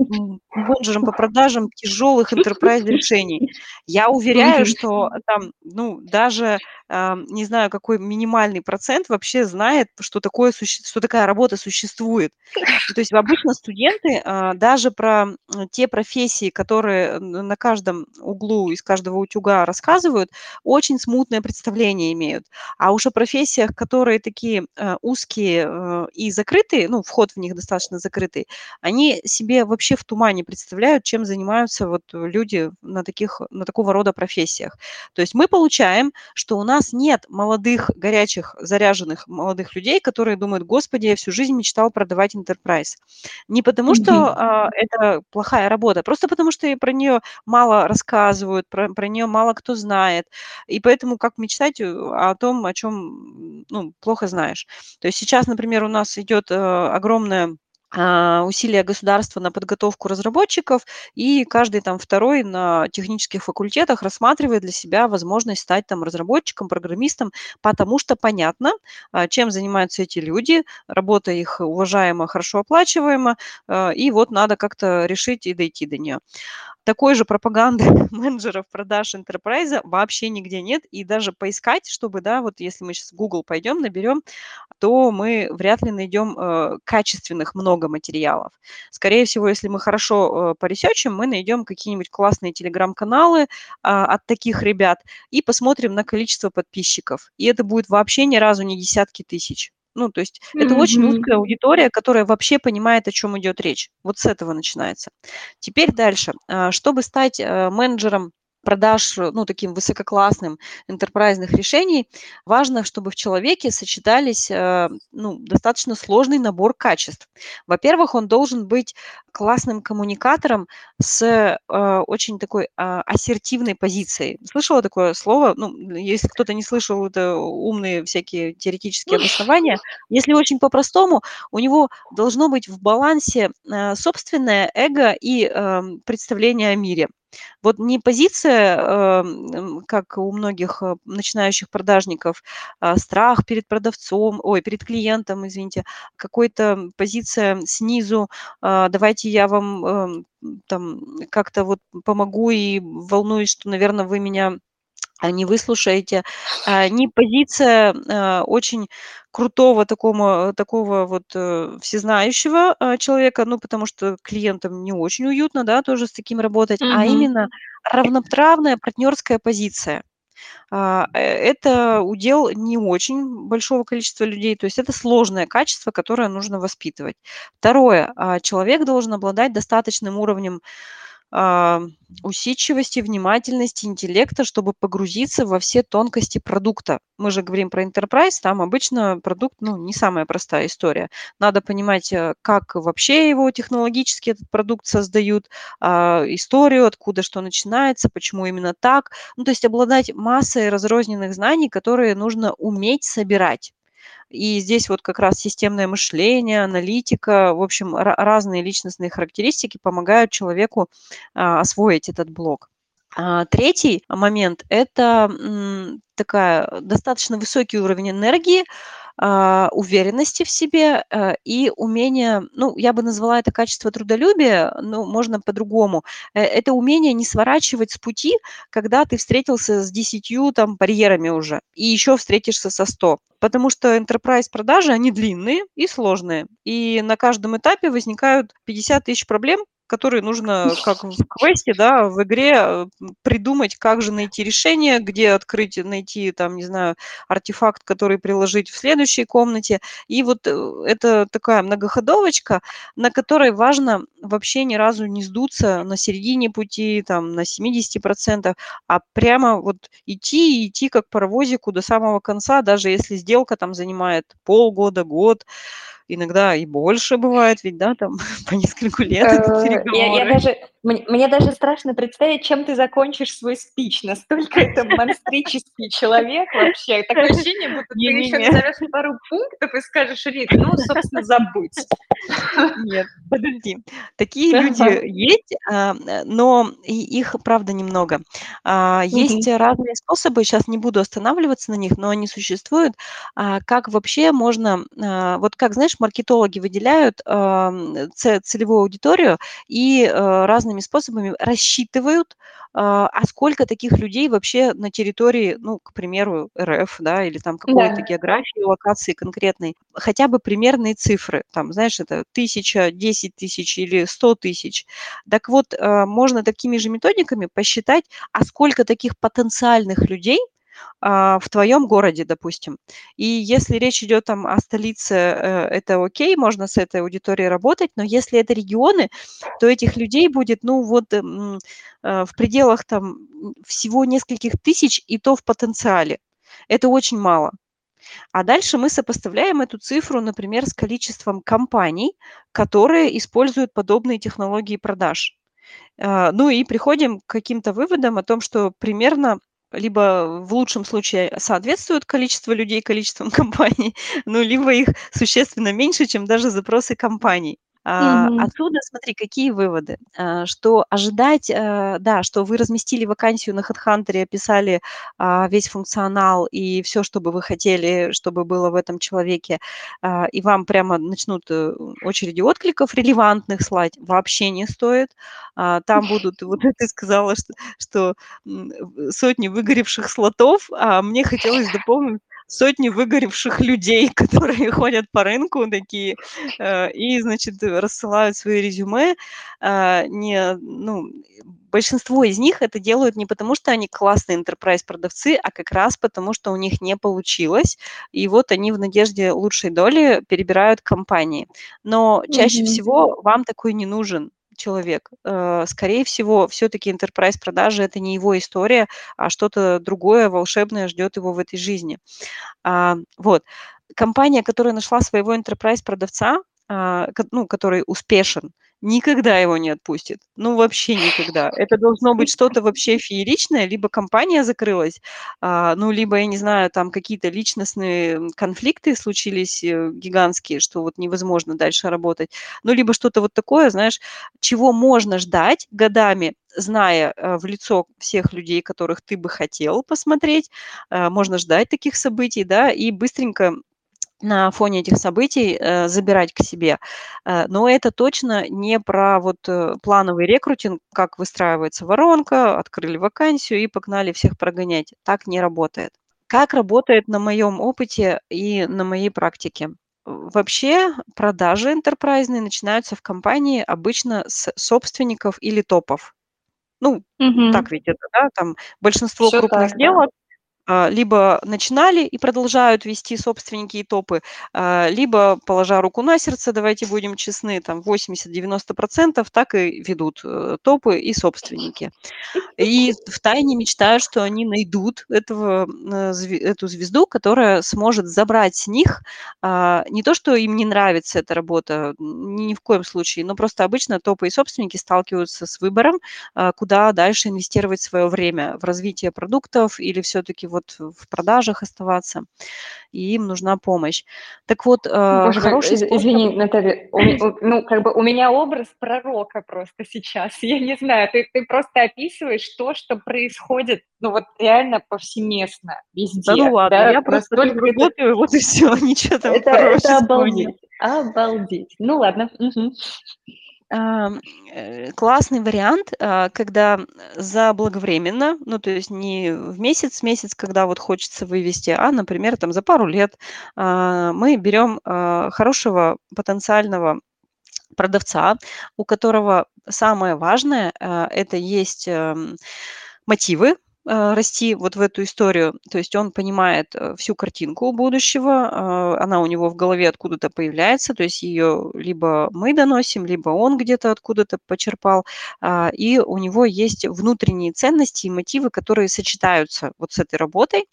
менеджером по продажам тяжелых enterprise решений. Я уверяю, что там, ну, даже не знаю, какой минимальный процент вообще знает, что, такое, что такая работа существует. То есть обычно студенты а, даже про те профессии, которые на каждом углу из каждого утюга рассказывают, очень смутное представление имеют. А уж о профессиях, которые такие э, узкие э, и закрытые, ну, вход в них достаточно закрытый, они себе вообще в тумане представляют, чем занимаются вот люди на, таких, на такого рода профессиях. То есть мы получаем, что у нас нет молодых, горячих, заряженных молодых людей, которые думают, господи, я всю жизнь мечтал продавать enterprise. Не потому, что а, это плохая работа, просто потому, что про нее мало рассказывают, про, про нее мало кто знает. И поэтому как мечтать э, о том, о чем ну, плохо знаешь. То есть сейчас, например, у нас идет э, огромная усилия государства на подготовку разработчиков, и каждый там второй на технических факультетах рассматривает для себя возможность стать там разработчиком, программистом, потому что понятно, а, чем занимаются эти люди, работа их уважаема, хорошо оплачиваема, а, и вот надо как-то решить и дойти до нее такой же пропаганды менеджеров продаж enterprise вообще нигде нет. И даже поискать, чтобы, да, вот если мы сейчас в Google пойдем, наберем, то мы вряд ли найдем э, качественных много материалов. Скорее всего, если мы хорошо э, поресечим, мы найдем какие-нибудь классные телеграм-каналы э, от таких ребят и посмотрим на количество подписчиков. И это будет вообще ни разу не десятки тысяч. Ну, то есть mm-hmm. это очень узкая аудитория, которая вообще понимает, о чем идет речь. Вот с этого начинается. Теперь дальше. А, чтобы стать э, менеджером продаж, э, ну, таким высококлассным энтерпрайзных решений, важно, чтобы в человеке сочетались, э, ну, достаточно сложный набор качеств. Во-первых, он должен быть классным коммуникатором с э, очень такой э, ассертивной позицией. Слышала такое слово? Ну, если кто-то не слышал, это умные всякие теоретические обоснования. Если очень по-простому, у него должно быть в балансе собственное эго и э, представление о мире. Вот не позиция, эм, как у многих э, начинающих продажников, а страх перед продавцом, ой, перед клиентом, извините, какой-то позиция снизу, а, давайте я вам эм, там как-то вот помогу и волнуюсь, что, наверное, вы меня не выслушаете, не позиция очень крутого такого, такого вот э, всезнающего человека, ну, потому что клиентам не очень уютно, да, тоже с таким работать, а Мгм. именно равноправная партнерская позиция. А, э, это удел не очень большого количества людей, то есть это сложное качество, которое нужно воспитывать. Второе, а, человек должен обладать достаточным уровнем а, усидчивости, внимательности, интеллекта, чтобы погрузиться во все тонкости продукта. Мы же говорим про enterprise, там обычно продукт, ну, не самая простая история. Надо понимать, э, как вообще его технологически этот продукт создают, а, историю, откуда что начинается, почему именно так. Ну, то есть обладать массой разрозненных знаний, которые нужно уметь собирать. И здесь вот как раз системное мышление, аналитика, в общем, разные личностные характеристики помогают человеку а, освоить этот блок. А, третий момент– это такая достаточно высокий уровень энергии, уверенности в себе э, и умение, ну, я бы назвала это качество трудолюбия, ну, можно по-другому. Э, это умение не сворачивать с пути, когда ты встретился с десятью там барьерами уже, и еще встретишься со 100. Потому что enterprise продажи, они длинные и сложные. И на каждом этапе возникают 50 тысяч проблем, которые нужно, как в квесте, да, в игре э, придумать, как же найти решение, где открыть, найти, там, не знаю, артефакт, который приложить в следующей комнате. И вот э, это такая многоходовочка, на которой важно вообще ни разу не сдуться на середине пути, там, на 70%, а прямо вот идти и идти как паровозику до самого конца, даже если сделка там занимает полгода, год, иногда и больше бывает, ведь, да, там по нескольку лет э, Я, я даже Мне, мне даже страшно представить, чем ты закончишь свой спич. Настолько это монстрический человек вообще. Такое ощущение, будто ты еще назовешь пару пунктов и скажешь, Рит, ну, собственно, забудь. Нет, подожди. Такие люди есть, а, но их, правда, немного. А, есть разные способы, сейчас не буду останавливаться на них, но они существуют. А, как вообще можно, вот как, знаешь, маркетологи выделяют целевую аудиторию и разными разными способами рассчитывают, а, а сколько таких людей вообще на территории, ну, к примеру, РФ, да, или там какой-то Да. географии, локации конкретной, хотя бы примерные цифры, там, знаешь, это тысяча, десять тысяч или сто тысяч. Так вот, а, можно такими же методиками посчитать, а сколько таких потенциальных людей в твоем городе, допустим. И если речь идет там о столице, э, это окей, можно с этой аудиторией работать, но если это регионы, то этих людей будет, ну вот, э, в пределах там всего нескольких тысяч, и то в потенциале. Это очень мало. А дальше мы сопоставляем эту цифру, например, с количеством компаний, которые используют подобные технологии продаж. А, ну и приходим к каким-то выводам о том, что примерно либо в лучшем случае соответствует количество людей количеством компаний, ну, либо их существенно меньше, чем даже запросы компаний. Мгм. отсюда, смотри, какие выводы. А, что ожидать, а, да, что вы разместили вакансию на HeadHunter, описали а, весь функционал и все, что бы вы хотели, чтобы было в этом человеке, и вам прямо начнут э, очереди откликов релевантных слать, вообще не стоит. Там будут, вот ты сказала, что, что сотни выгоревших слотов, а мне хотелось дополнить, сотни выгоревших людей, которые ходят по рынку такие э, и, значит, рассылают свои резюме. Э, не, ну, большинство из них это делают не потому, что они классные enterprise продавцы, а как раз потому, что у них не получилось, и вот они в надежде лучшей доли перебирают компании. Но чаще Мгм. всего вам такой не нужен человек. Э, скорее всего, все-таки enterprise продажи это не его история, а что-то другое волшебное ждет его в этой жизни. А, вот. Компания, которая нашла своего enterprise продавца, а, ну, который успешен, никогда его не отпустит. Ну, вообще никогда. Это должно быть что-то вообще фееричное, либо компания закрылась, а, ну, либо, я не знаю, там какие-то личностные конфликты случились э, гигантские, что вот невозможно дальше работать. Ну, либо что-то вот такое, знаешь, чего можно ждать годами, зная э, в лицо всех людей, которых ты бы хотел посмотреть, э, можно ждать таких событий, да, и быстренько на фоне этих событий э, забирать к себе. Э, но это точно не про вот э, плановый рекрутинг, как выстраивается воронка, открыли вакансию и погнали всех прогонять. Так не работает. Как работает на моем опыте и на моей практике? Вообще продажи энтерпрайзные начинаются в компании обычно с собственников или топов. Ну, Мгм. так ведь это, да, там большинство Всё крупных так, да. сделок а, либо начинали и продолжают вести собственники и топы, а, либо, положа руку на сердце, давайте будем честны, там 80-90% так и ведут э, топы и собственники. И втайне мечтают, что они найдут этого, э, эту звезду, которая сможет забрать с них а, не то, что им не нравится эта работа, ни в коем случае, но просто обычно топы и собственники сталкиваются с выбором, а, куда дальше инвестировать свое время, в развитие продуктов или все-таки вот в продажах оставаться, и им нужна помощь. Так вот, а, Боже мой, хороший из способ извини, Наталья, у ну, как бы у меня образ пророка просто сейчас. Я не знаю, ты ты просто описываешь то, что происходит, ну, вот реально повсеместно, Да ну везде, ладно, да. я просто так Настолько это работаю, вот и все, ничего там это это обалдеть, обалдеть. Ну ладно, мгм. Э, классный вариант, а, когда заблаговременно, ну, то есть не в месяц, месяц, когда вот хочется вывести, а, например, там за пару лет, а, мы берем, а, хорошего потенциального продавца, у которого самое важное, это есть, эм, мотивы, расти вот в эту историю. То есть он понимает э, всю картинку будущего, э, она у него в голове откуда-то появляется, то есть ее либо мы доносим, либо он где-то откуда-то почерпал, а, и у него есть внутренние ценности и мотивы, которые сочетаются вот с этой работой.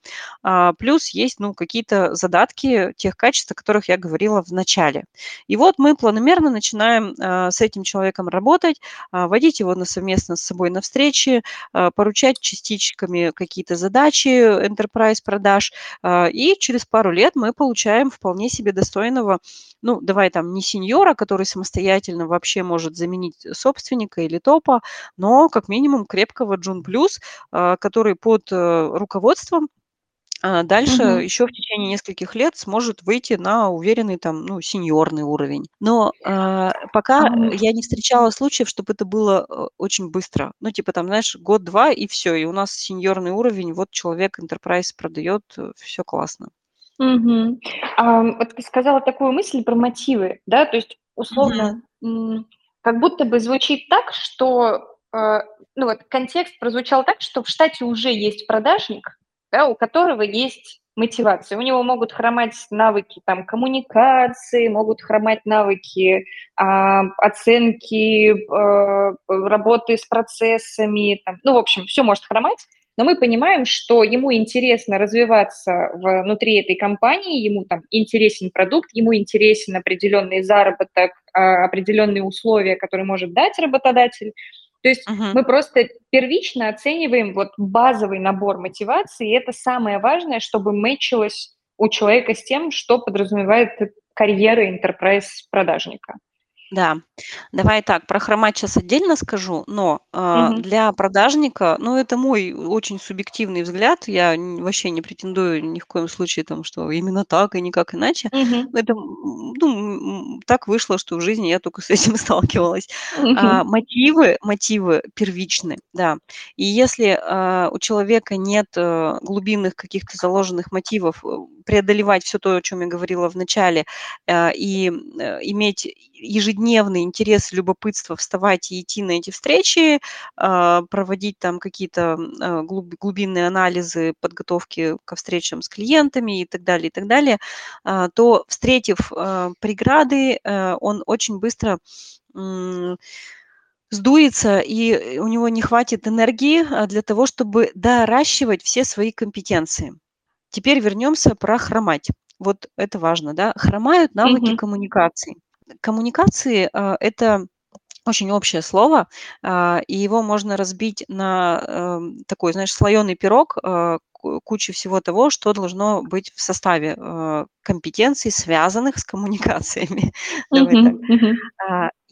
А, плюс есть ну, какие-то задатки тех качеств, о которых я говорила в начале. И вот мы планомерно начинаем с этим человеком работать, водить его на совместно с собой на встречи, поручать частички заказчиками какие-то задачи enterprise продаж, а, и через пару лет мы получаем вполне себе достойного, ну, давай там не сеньора, который самостоятельно вообще может заменить собственника или топа, но как минимум крепкого Джун Плюс, а, который под э, руководством а дальше Мгм. еще в течение нескольких лет сможет выйти на уверенный там, ну, сеньорный уровень. Но, а, пока Ам. я не встречала случаев, чтобы это было, э, очень быстро. Ну, типа там, знаешь, год-два и все, и у нас сеньорный уровень, вот человек enterprise продает, э, всё классно. Мгм. Ам, вот ты сказала такую мысль про мотивы, да, то есть условно, м, как будто бы звучит так, что, э, ну вот контекст прозвучал так, что в штате уже есть продажник, да, у которого есть мотивация. У него могут хромать навыки там коммуникации, могут хромать навыки, а, оценки, э, работы с процессами, там, ну, в общем, всё может хромать, но мы понимаем, что ему интересно развиваться внутри этой компании, ему там интересен продукт, ему интересен определенный заработок, а, определенные условия, которые может дать работодатель. То есть Мгм. мы просто первично оцениваем вот базовый набор мотивации, и это самое важное, чтобы мэчилось у человека с тем, что подразумевает карьера enterprise продажника. Да, давай так, про хромать щас отдельно скажу, но, Мгм. для продажника, ну, это мой очень субъективный взгляд, я н вообще не претендую ни в коем случае, там, что именно так и никак иначе. Мгм. Это, м, ну, м, так вышло, что в жизни я тока с этим сталкивалась. А, Мгм. мотивы мотивы первичны, да. И если, а, у человека нет, э, глубинных каких-то заложенных мотивов, э, преодолевать всё то, о чём я говорила в начале, а, и, э, иметь ежедневный интерес, любопытство, вставать и идти на эти встречи, а, проводить там какие-то, глубинные анализы, подготовки ко встречам с клиентами и так далее, и так далее, то, встретив, преграды, э, он очень быстро, сдуется, и у него не хватит энергии, для того, чтобы доращивать все свои компетенции. Теперь вернемся про хромать. Вот это важно, да. Хромают навыки Мгм. коммуникаций. Коммуникации, а, это очень общее слово, а, и его можно разбить на, эм, такой, знаешь, слоёный пирог, а, ку кучи всего того, что должно быть в составе, компетенций, связанных с коммуникациями. Давай так.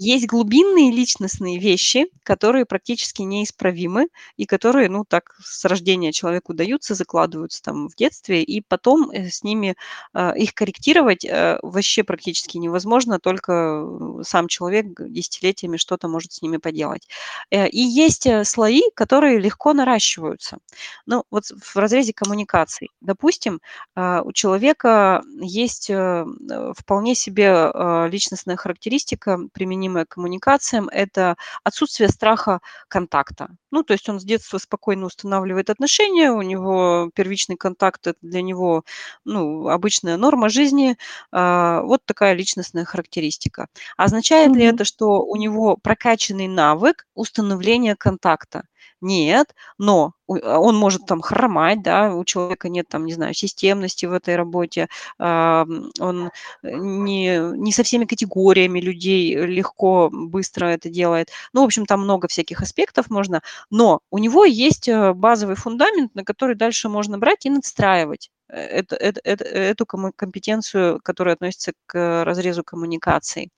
Есть глубинные личностные вещи, которые практически неисправимы и которые, ну, так с рождения человеку даются, закладываются там в детстве, и потом, э, с ними, а, их корректировать, э, ваще практически невозможно, только, э, сам человек десятилетиями что-то может с ними поделать. И есть, слои, которые легко наращиваются. Ну, вот в разрезе коммуникаций. Допустим, а, у человека есть, вполне себе, личностная характеристика, применимая к коммуникациям- это отсутствие страха контакта. Ну, то есть он с детства спокойно устанавливает отношения, у него первичный контакт- это для него, ну, обычная норма жизни. А, вот такая личностная характеристика. Означает ли Мгм. это, что у него прокачанный навык установления контакта? Нет, но у он может там хромать, да, у человека нет там, не знаю, системности в этой работе, ам, он не не со всеми категориями людей легко, быстро это делает. Ну, в общем, там много всяких аспектов можно, но у него есть, э, базовый фундамент, на который дальше можно брать и надстраивать, э это эт эт эту компетенцию, которая относится к разрезу коммуникаций.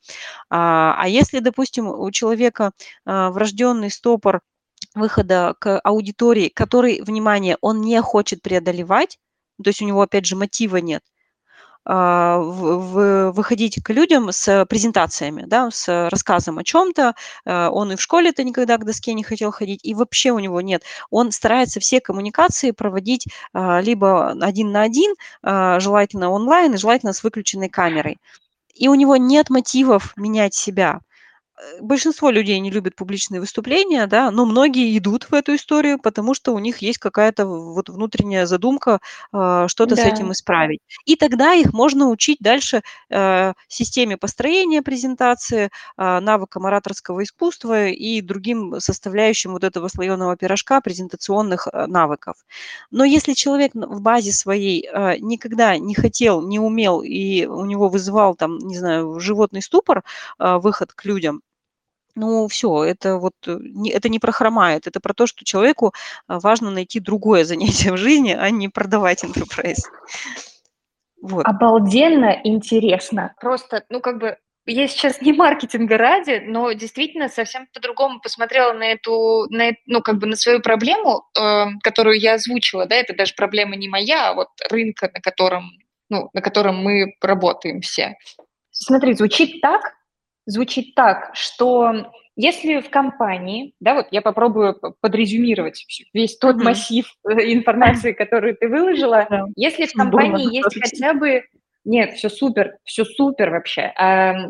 А, а если, допустим, у человека, а, врожденный стопор выхода к аудитории, который, внимание, он не хочет преодолевать, то есть у него, опять же, мотива нет, а, выходить к людям с презентациями, да, с рассказом о чём-то. А, он и в школе-то никогда к доске не хотел ходить, и вообще у него нет. Он старается все коммуникации проводить, а, либо один на один, желательно онлайн и желательно с выключенной камерой. И у него нет мотивов менять себя. Большинство людей не любят публичные выступления, да, но многие идут в эту историю, потому что у них есть какая-то вот внутренняя задумка э, что-то с этим Да. исправить. И тогда их можно учить дальше э, системе построения презентации, э, навыкам ораторского искусства и другим составляющим вот этого слоеного пирожка презентационных э, навыков. Но если человек в базе своей э, никогда не хотел, не умел и у него вызывал там, не знаю, животный ступор, э, выход к людям, ну, все, это вот э, не это не про хромает, это про то, что человеку, а, важно найти другое занятие в жизни, а не продавать enterprise. Вот. Обалденно интересно. Просто, ну, как бы, я сейчас не маркетинга ради, но действительно совсем по-другому посмотрела на эту, на, ну, как бы на свою проблему, э, которую я озвучила, да, это даже проблема не моя, а вот рынка, на котором, ну, на котором мы работаем все. Смотри, звучит так, звучит так, что если в компании, да, вот я попробую подрезюмировать весь тот Мгм. массив э, информации, которую ты выложила, Да. если в компании есть отлично. хотя бы нет, все супер, все супер вообще.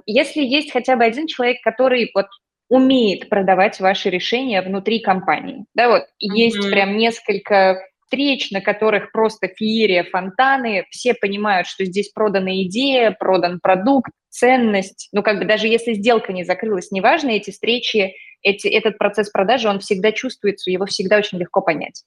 Если есть хотя бы один человек, который вот умеет продавать ваши решения внутри компании, да, вот есть Мгм. прям несколько встреч, на которых просто феерия, фонтаны, все понимают, что здесь продана идея, продан продукт, ценность, ну, как бы даже если сделка не закрылась, неважно, эти встречи, эти, этот процесс продажи, он всегда чувствуется, его всегда очень легко понять.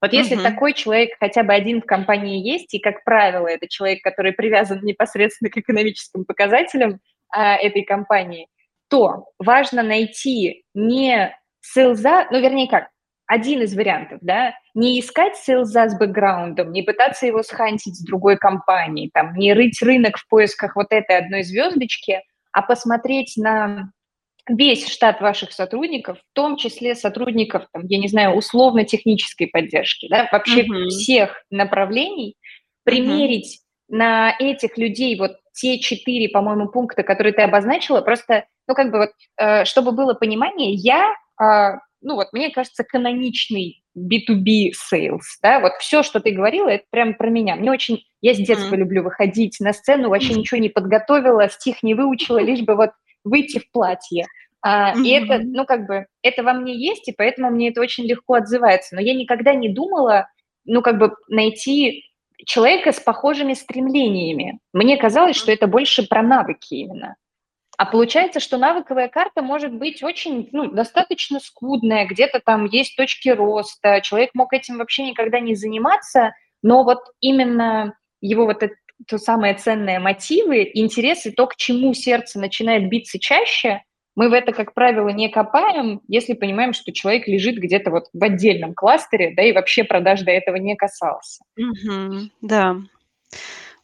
Вот если Мгм. такой человек хотя бы один в компании есть, и, как правило, это человек, который привязан непосредственно к экономическим показателям а, этой компании, то важно найти не селза, ну, вернее как, один из вариантов, да, не искать селза с бэкграундом, не пытаться его схантить с другой компанией, там, не рыть рынок в поисках вот этой одной звездочки, а посмотреть на весь штат ваших сотрудников, в том числе сотрудников, там, я не знаю, условно-технической поддержки, да, вообще Мгм. всех направлений, примерить на этих людей вот те четыре, по-моему, пункта, которые ты обозначила, просто, ну, как бы вот, э, чтобы было понимание, я, а, ну, вот, мне кажется, каноничный B2B sales, да, вот все, что ты говорила, это прям про меня. Мне очень, я с детства Мгм. люблю выходить на сцену, вообще ничего не подготовила, стих не выучила, лишь бы вот выйти в платье. А, и это, ну, как бы, это во мне есть, и поэтому мне это очень легко отзывается. Но я никогда не думала, ну, как бы, найти человека с похожими стремлениями. Мне казалось, что это больше про навыки именно. А получается, что навыковая карта может быть очень, ну, достаточно скудная, где-то там есть точки роста, человек мог этим вообще никогда не заниматься, но вот именно его вот это то самое ценное мотивы, интересы, то, к чему сердце начинает биться чаще, мы в это, как правило, не копаем, если понимаем, что человек лежит где-то вот в отдельном кластере, да, и вообще продаж до этого не касался. Мгм. Да.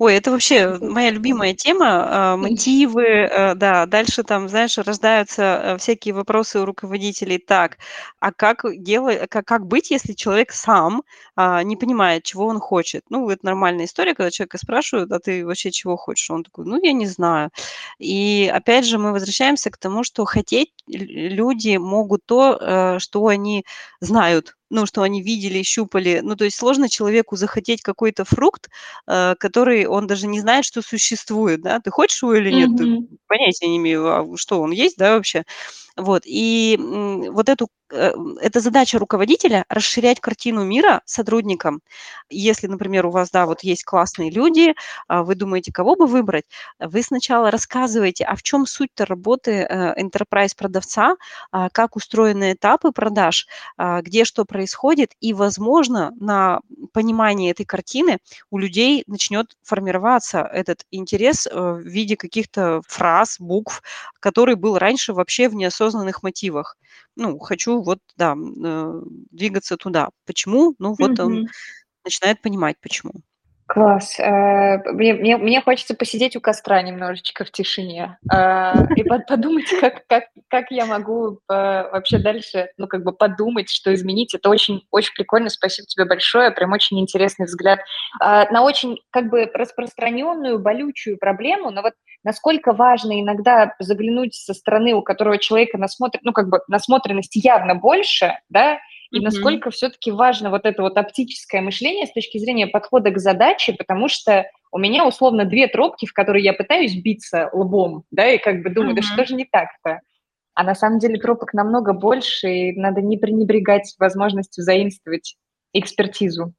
Ой, это вообще моя любимая тема, а, мотивы, э, да. Дальше там, знаешь, рождаются, э, всякие вопросы у руководителей. Так, а как делать, как как быть, если человек сам, а, не понимает, чего он хочет? Ну, это нормальная история, когда человека спрашивают: "А ты вообще чего хочешь?" Он такой: "Ну, я не знаю". И опять же мы возвращаемся к тому, что хотеть лю люди могут то, э, что они знают, ну, что они видели, щупали. Ну, то есть сложно человеку захотеть какой-то фрукт, э, который он даже не знает, что существует, да. Ты хочешь его или нет? Ты Мгм. понятия не имею, а что он есть, да, вообще? Вот, и, м, вот эту, э, это задача руководителя- расширять картину мира сотрудникам. Если, например, у вас, да, вот есть классные люди, а, вы думаете, кого бы выбрать, вы сначала рассказываете, а в чем суть-то работы, э, enterprise-продавца, а, как устроены этапы продаж, а, где что происходит, и, возможно, на понимании этой картины у людей начнет формироваться этот интерес, э, в виде каких-то фраз, букв, который был раньше вообще в неосознанных мотивах. Ну, хочу вот, да, э, двигаться туда. Почему? Ну, вот он Мгм. начинает понимать, почему. Класс. Э, мне мне мне хочется посидеть у костра немножечко в тишине, а, и под подумать, как как как я могу, э, вообще дальше, ну, как бы подумать, что изменить. Это очень очень прикольно. Спасибо тебе большое. Прям очень интересный взгляд, на очень, как бы, распространенную, болючую проблему. Но вот насколько важно иногда заглянуть со стороны, у которого человека насмотр ну, как бы насмотренности явно больше, да, и насколько все-таки важно вот это вот оптическое мышление с точки зрения подхода к задаче, потому что у меня условно две тропки, в которые я пытаюсь биться лбом, да, и как бы думаю, да что же не так-то? А на самом деле тропок намного больше, и надо не пренебрегать возможностью заимствовать экспертизу.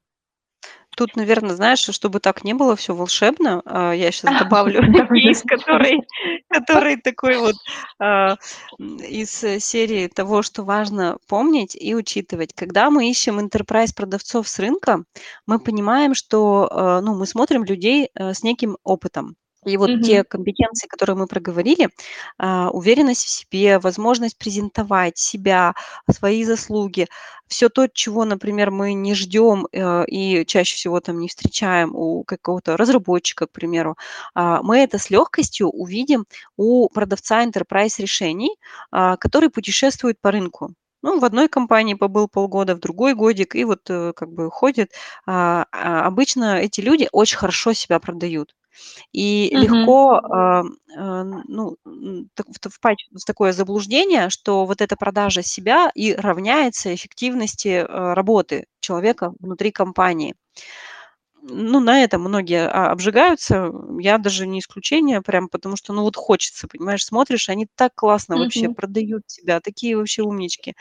Тут, наверное, знаешь, чтобы так не было все волшебно, а, я сейчас добавлю кейс, который который такой вот, а, из серии того, что важно помнить и учитывать. Когда мы ищем enterprise продавцов с рынка, мы понимаем, что, а, ну, мы смотрим людей, э, с неким опытом. И вот Мгм. те компетенции, которые мы проговорили, а, уверенность в себе, возможность презентовать себя, свои заслуги, все то, чего, например, мы не ждем э, и чаще всего там не встречаем у какого-то разработчика, к примеру, а, мы это с легкостью увидим у продавца enterprise решений, а, который путешествует по рынку. Ну, в одной компании побыл полгода, в другой годик, и вот э, как бы ходит. Обычно эти люди очень хорошо себя продают. И Мгм. легко, а, а, ну, впасть в такое заблуждение, что вот эта продажа себя и равняется эффективности, а, работы человека внутри компании. Ну, на этом многие, обжигаются. Я даже не исключение, прям потому что, ну, вот хочется, понимаешь, смотришь, они так классно вообще Мгм. продают себя, такие вообще умнички.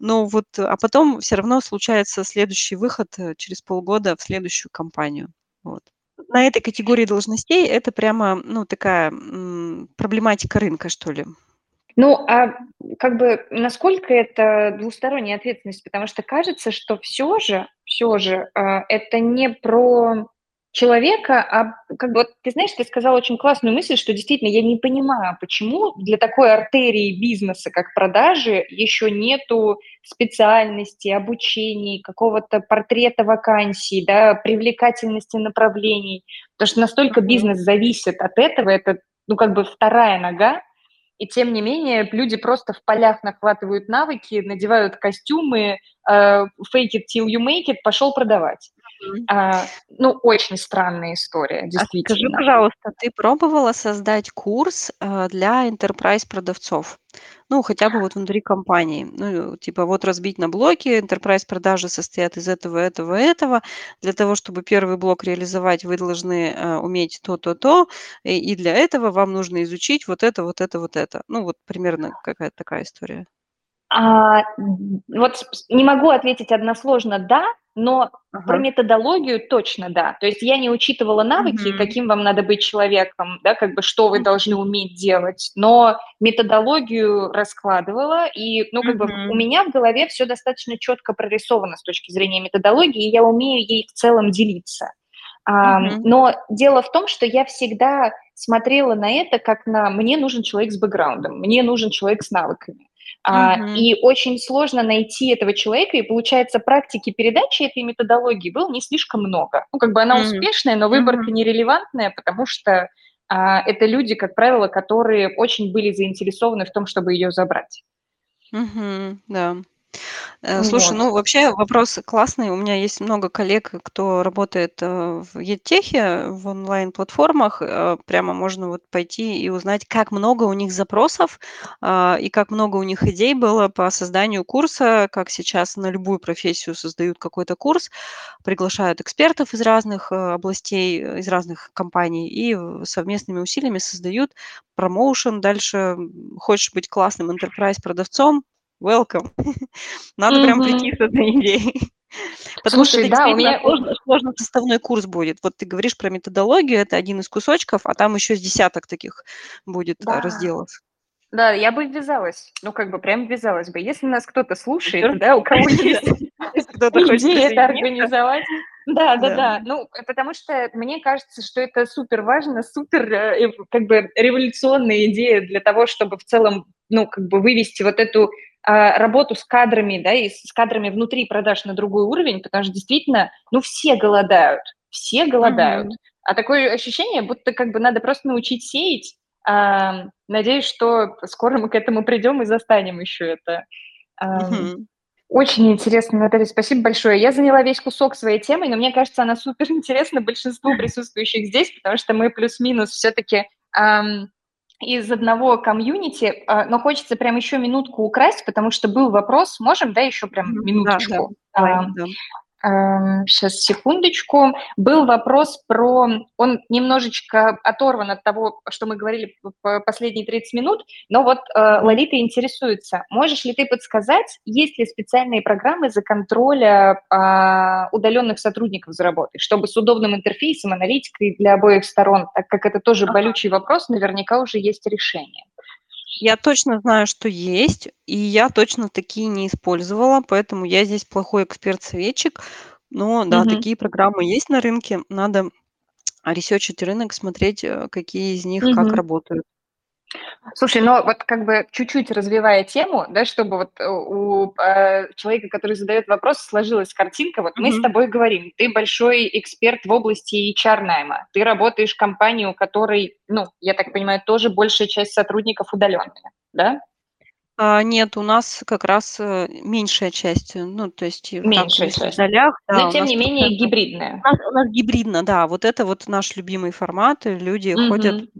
Но вот, а потом все равно случается следующий выход, э, через полгода в следующую компанию. Вот. На этой категории должностей это прямо, ну, такая, проблематика рынка, что ли. Ну, а как бы насколько это двусторонняя ответственность? Потому что кажется, что все же, все же, а, это не про человека, а как бы вот ты знаешь, ты сказала очень классную мысль, что действительно я не понимаю, почему для такой артерии бизнеса, как продажи, еще нету специальности, обучений, какого-то портрета вакансий, да, привлекательности направлений. Потому что настолько бизнес зависит от этого, это, ну, как бы вторая нога, и тем не менее люди просто в полях нахватывают навыки, надевают костюмы, э, fake it till you make it, пошел продавать. А, ну, очень странная история, А скажи, действительно. пожалуйста, ты пробовала создать курс, а, для enterprise продавцов? Ну, хотя бы вот внутри компании. Ну, типа вот разбить на блоки, enterprise продажи состоят из этого, этого, этого. Для того, чтобы первый блок реализовать, вы должны, а, уметь то, то, то, и и для этого вам нужно изучить вот это, вот это, вот это. Ну, вот примерно какая-то такая история. А, вот не могу ответить односложно "да", но про Ага. методологию точно да. То есть я не учитывала навыки, Мгм. каким вам надо быть человеком, да, как бы что вы должны уметь делать, но методологию раскладывала, и, ну, как бы у меня в голове все достаточно четко прорисовано с точки зрения методологии, и я умею ей в целом делиться. Мгм. но дело в том, что я всегда смотрела на это как на мне нужен человек с бэкграундом, мне нужен человек с навыками. Мгм. и очень сложно найти этого человека, и получается, практики передачи этой методологии было не слишком много. Ну, как бы она Мгм. успешная, но выборка Мгм. нерелевантная, потому что а, это люди, как правило, которые очень были заинтересованы в том, чтобы ее забрать. Мгм. Да. Э, слушай, Вот. ну, вообще вопрос классный. У меня есть много коллег, кто работает, э, в EdTech, в онлайн-платформах. Э, прямо можно вот пойти и узнать, как много у них запросов, и как много у них идей было по созданию курса, как сейчас на любую профессию создают какой-то курс, приглашают экспертов из разных, областей, из разных компаний и совместными усилиями создают промоушен. Дальше, хочешь быть классным enterprise-продавцом- welcome. Надо прям прийти с этой идеей. Потому что Слушай, это да, у меня сложно сложно составной курс будет. Вот ты говоришь про методологию, это один из кусочков, а там еще с десяток таких будет, э, да. разделов. Да, я бы ввязалась. Ну, как бы прям ввязалась бы. Если нас кто-то слушает, да, у кого Да. есть кто-то хочет это организовать. Да. Да-да-да. Ну, э, потому что мне кажется, что это супер важно, супер, э, эв как бы революционная идея для того, чтобы в целом, ну, как бы вывести вот эту, работу с кадрами, да, и с кадрами внутри продаж на другой уровень, потому что действительно, ну, все голодают, все голодают. Мгм. А такое ощущение, будто как бы надо просто научить сеять. Ам, надеюсь, что скоро мы к этому придем и застанем еще это. Ам, Мгм. очень интересно, Наталья, спасибо большое. Я заняла весь кусок своей темой, но мне кажется, она супер интересна большинству присутствующих здесь, потому что мы плюс-минус все-таки ам, из одного комьюнити, а, но хочется прям еще минутку украсть, потому что был вопрос, можем, да, еще прям Мгм. Да, да. минуточку? Ам, да. Сейчас, секундочку. Был вопрос про... Он немножечко оторван от того, что мы говорили последние 30 минут, но вот э, Лолита интересуется. Можешь ли ты подсказать, есть ли специальные программы за контроля э, удаленных сотрудников за работой, чтобы с удобным интерфейсом, аналитикой для обоих сторон, так как это тоже болючий вопрос, наверняка уже есть решение. Я точно знаю, что есть, и я точно такие не использовала, поэтому я здесь плохой эксперт-советчик. Но да, Мгм. такие программы есть на рынке. Надо ресерчить рынок, смотреть, э, какие из них как Мгм. работают. Слушай, ну вот как бы чуть-чуть развивая тему, да, чтобы вот э, у э, человека, который задает вопрос, сложилась картинка. Вот мы с тобой говорим, ты большой эксперт в области HR-найма, ты работаешь в компании, у которой, ну, я так понимаю, тоже большая часть сотрудников удаленная, да? А, нет, у нас как раз, э, меньшая часть, э, ну, то есть, Меньшая в часть. долях, Но да, у тем не менее гибридная. у нас у нас гибридно, да, вот это вот наш любимый формат, люди ходят,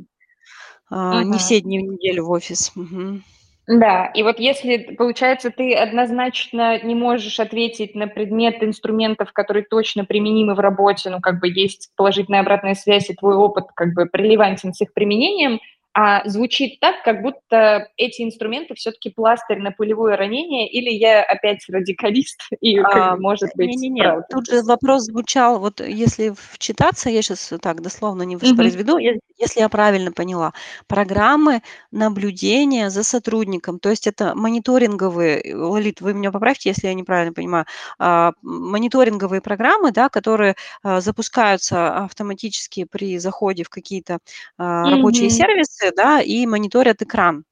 А, не Мгм. все дни в неделю в офис. Мгм. Да, и вот если, получается, ты однозначно не можешь ответить на предмет инструментов, которые точно применимы в работе, ну, как бы есть положительная обратная связь, и твой опыт как бы релевантен с их применением, а звучит так, как будто эти инструменты все-таки пластырь на пулевое ранение, или я опять радикалист, и, А, может быть, не-не-не, правда тут же вопрос звучал, вот если вчитаться, я сейчас так дословно не воспроизведу, е если я правильно поняла, программы наблюдения за сотрудником, то есть это мониторинговые, э, Лолит, вы меня поправьте, если я неправильно понимаю, а, мониторинговые программы, да, которые, а, запускаются автоматически при заходе в какие-то, а, рабочие Мгм. сервисы, да, и мониторят экран.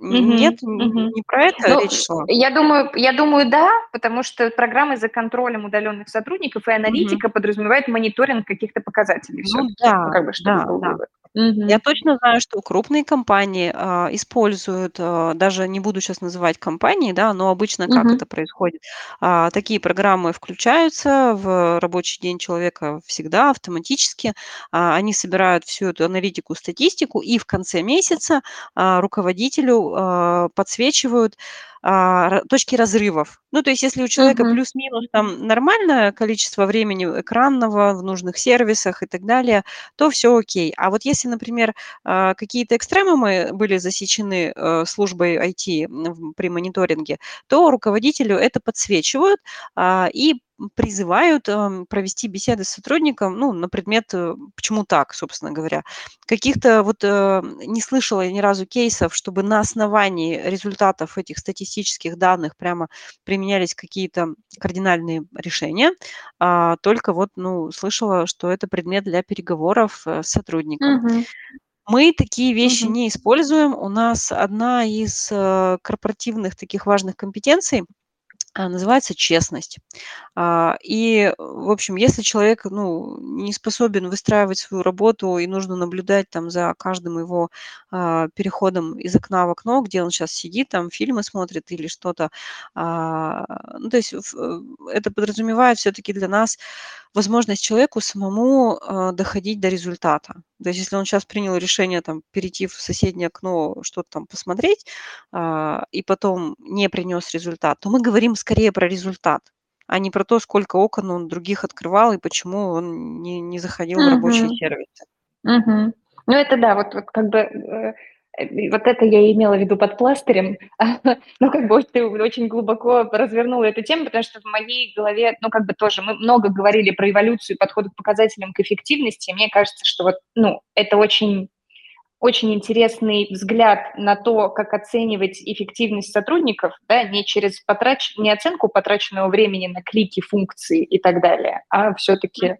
Н нет, Мгм. не про это Ну, речь шла? я думаю я думаю, да, потому что программы за контролем удаленных сотрудников и аналитика подразумевает мониторинг каких-то показателей Ну все-таки, ну, да, как бы, да, да. Вывод. Я Мгм. точно знаю, что крупные компании, а, используют, а, даже не буду сейчас называть компании, да, но обычно как Мгм. это происходит? А, такие программы включаются в рабочий день человека всегда автоматически. А, они собирают всю эту аналитику, статистику и в конце месяца, а, руководителю, а, подсвечивают, а, точки разрывов. Ну, то есть если у человека Мгм. плюс-минус там нормальное количество времени экранного в нужных сервисах и так далее, то все окей. А вот если, например, а, какие-то экстремумы были засечены, э, службой IT, при мониторинге, то руководителю это подсвечивают, а, и, призывают, ам, провести беседы с сотрудником, ну, на предмет, э, почему так, собственно говоря. Каких-то вот, э, не слышала я ни разу кейсов, чтобы на основании результатов этих статистических данных прямо применялись какие-то кардинальные решения. А, только вот, ну, слышала, что это предмет для переговоров, э, с сотрудником. Мы такие вещи Мгм. не используем. У нас одна из, корпоративных таких важных компетенций, называется честность. А, и, в общем, если человек, ну, не способен выстраивать свою работу и нужно наблюдать там за каждым его, а, переходом из окна в окно, где он сейчас сидит, там фильмы смотрит или что-то, а, ну, то есть э, это подразумевает все таки для нас возможность человеку самому, а, доходить до результата. То есть если он сейчас принял решение там перейти в соседнее окно, что-то там посмотреть, а, и потом не принес результат, то мы говорим скорее про результат, а не про то, сколько окон он других открывал и почему он не не заходил в рабочие сервисы. Мгм. Ну, это да, вот вот как бы, э, вот это я имела в виду под пластырем. Ну, как бы ты очень глубоко развернула эту тему, потому что в моей голове, ну, как бы тоже мы много говорили про эволюцию подхода к показателям к эффективности. Мне кажется, что вот, ну, это очень очень интересный взгляд на то, как оценивать эффективность сотрудников, да, не через потрач не оценку потраченного времени на клики, функции и так далее, а все-таки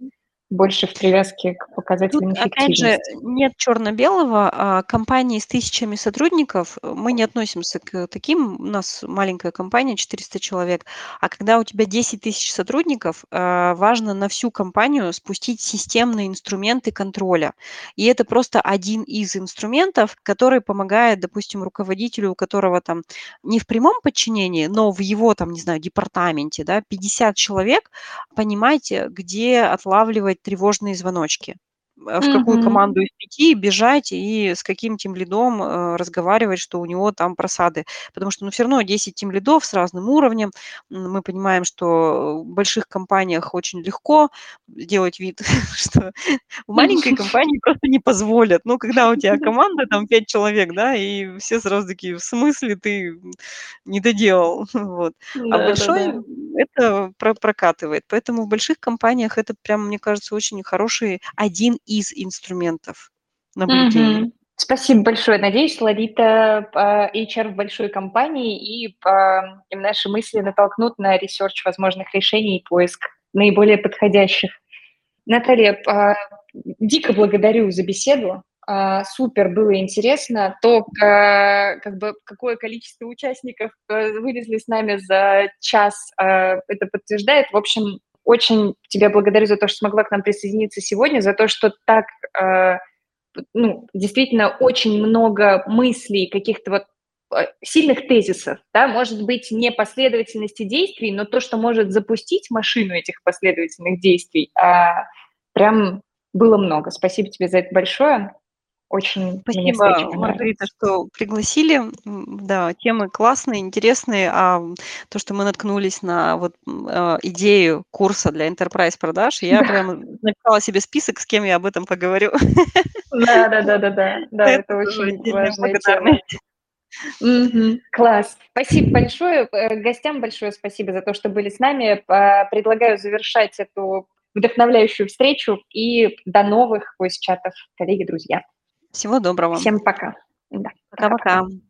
больше в привязке к Тут, показателям опять же, эффективности. нет черно-белого. А, компании с тысячами сотрудников, э, мы не относимся к таким, у нас маленькая компания, 400 человек. А когда у тебя 10 тысяч сотрудников, а, важно на всю компанию спустить системные инструменты контроля. И это просто один из инструментов, который помогает, допустим, руководителю, у которого там не в прямом подчинении, но в его там, не знаю, департаменте, да, 50 человек, понимать, э, где отлавливать тревожные звоночки. а, в какую Мгм. команду из 5 бежать и с каким тимлидом, э, разговаривать, что у него там просады. Потому что, ну, всё равно 10 тимлидов с разным уровнем. Мы понимаем, что в больших компаниях очень легко делать вид, что в маленькой компании просто не позволят. Но когда у тя команда, там 5 человек, да, и все сразу такие: "В смысле ты, не доделал?" Вот. А большой, это про прокатывает. Поэтому в больших компаниях это прям, мне кажется, очень хороший, один из инструментов наблюдения. Мгм. Спасибо большое. Надеюсь, Лолита, а, HR в большой компании, и па и наши мысли натолкнут на research возможных решений и поиск наиболее подходящих. Наталья, а, дико благодарю за беседу. А, супер было интересно. То, ка как бы какое количество участников, э, вылезли с нами за час, а, это подтверждает. В общем, очень тебя благодарю за то, что смогла к нам присоединиться сегодня, за то, что так, а, ну, действительно очень много мыслей, каких-то вот, а, сильных тезисов, да. Может быть, не последовательности действий, но то, что может запустить машину этих последовательных действий, прям было много. Спасибо тебе за это большое. Очень Спасибо, Маргарита, что пригласили. Да, темы классные, интересные. А, то, что мы наткнулись на вот, а, идею курса для enterprise продаж, я Да. прямо написала себе список, с кем я об этом поговорю. Да да да да да. Да, это это очень важная тема. Мгм. Класс. Спасибо большое. Э, гостям большое спасибо за то, что были с нами. Предлагаю завершать эту вдохновляющую встречу. И до новых войс-чатов, коллеги, друзья. Всего доброго. Всем пока. Да, пока-пока. Пока-пока.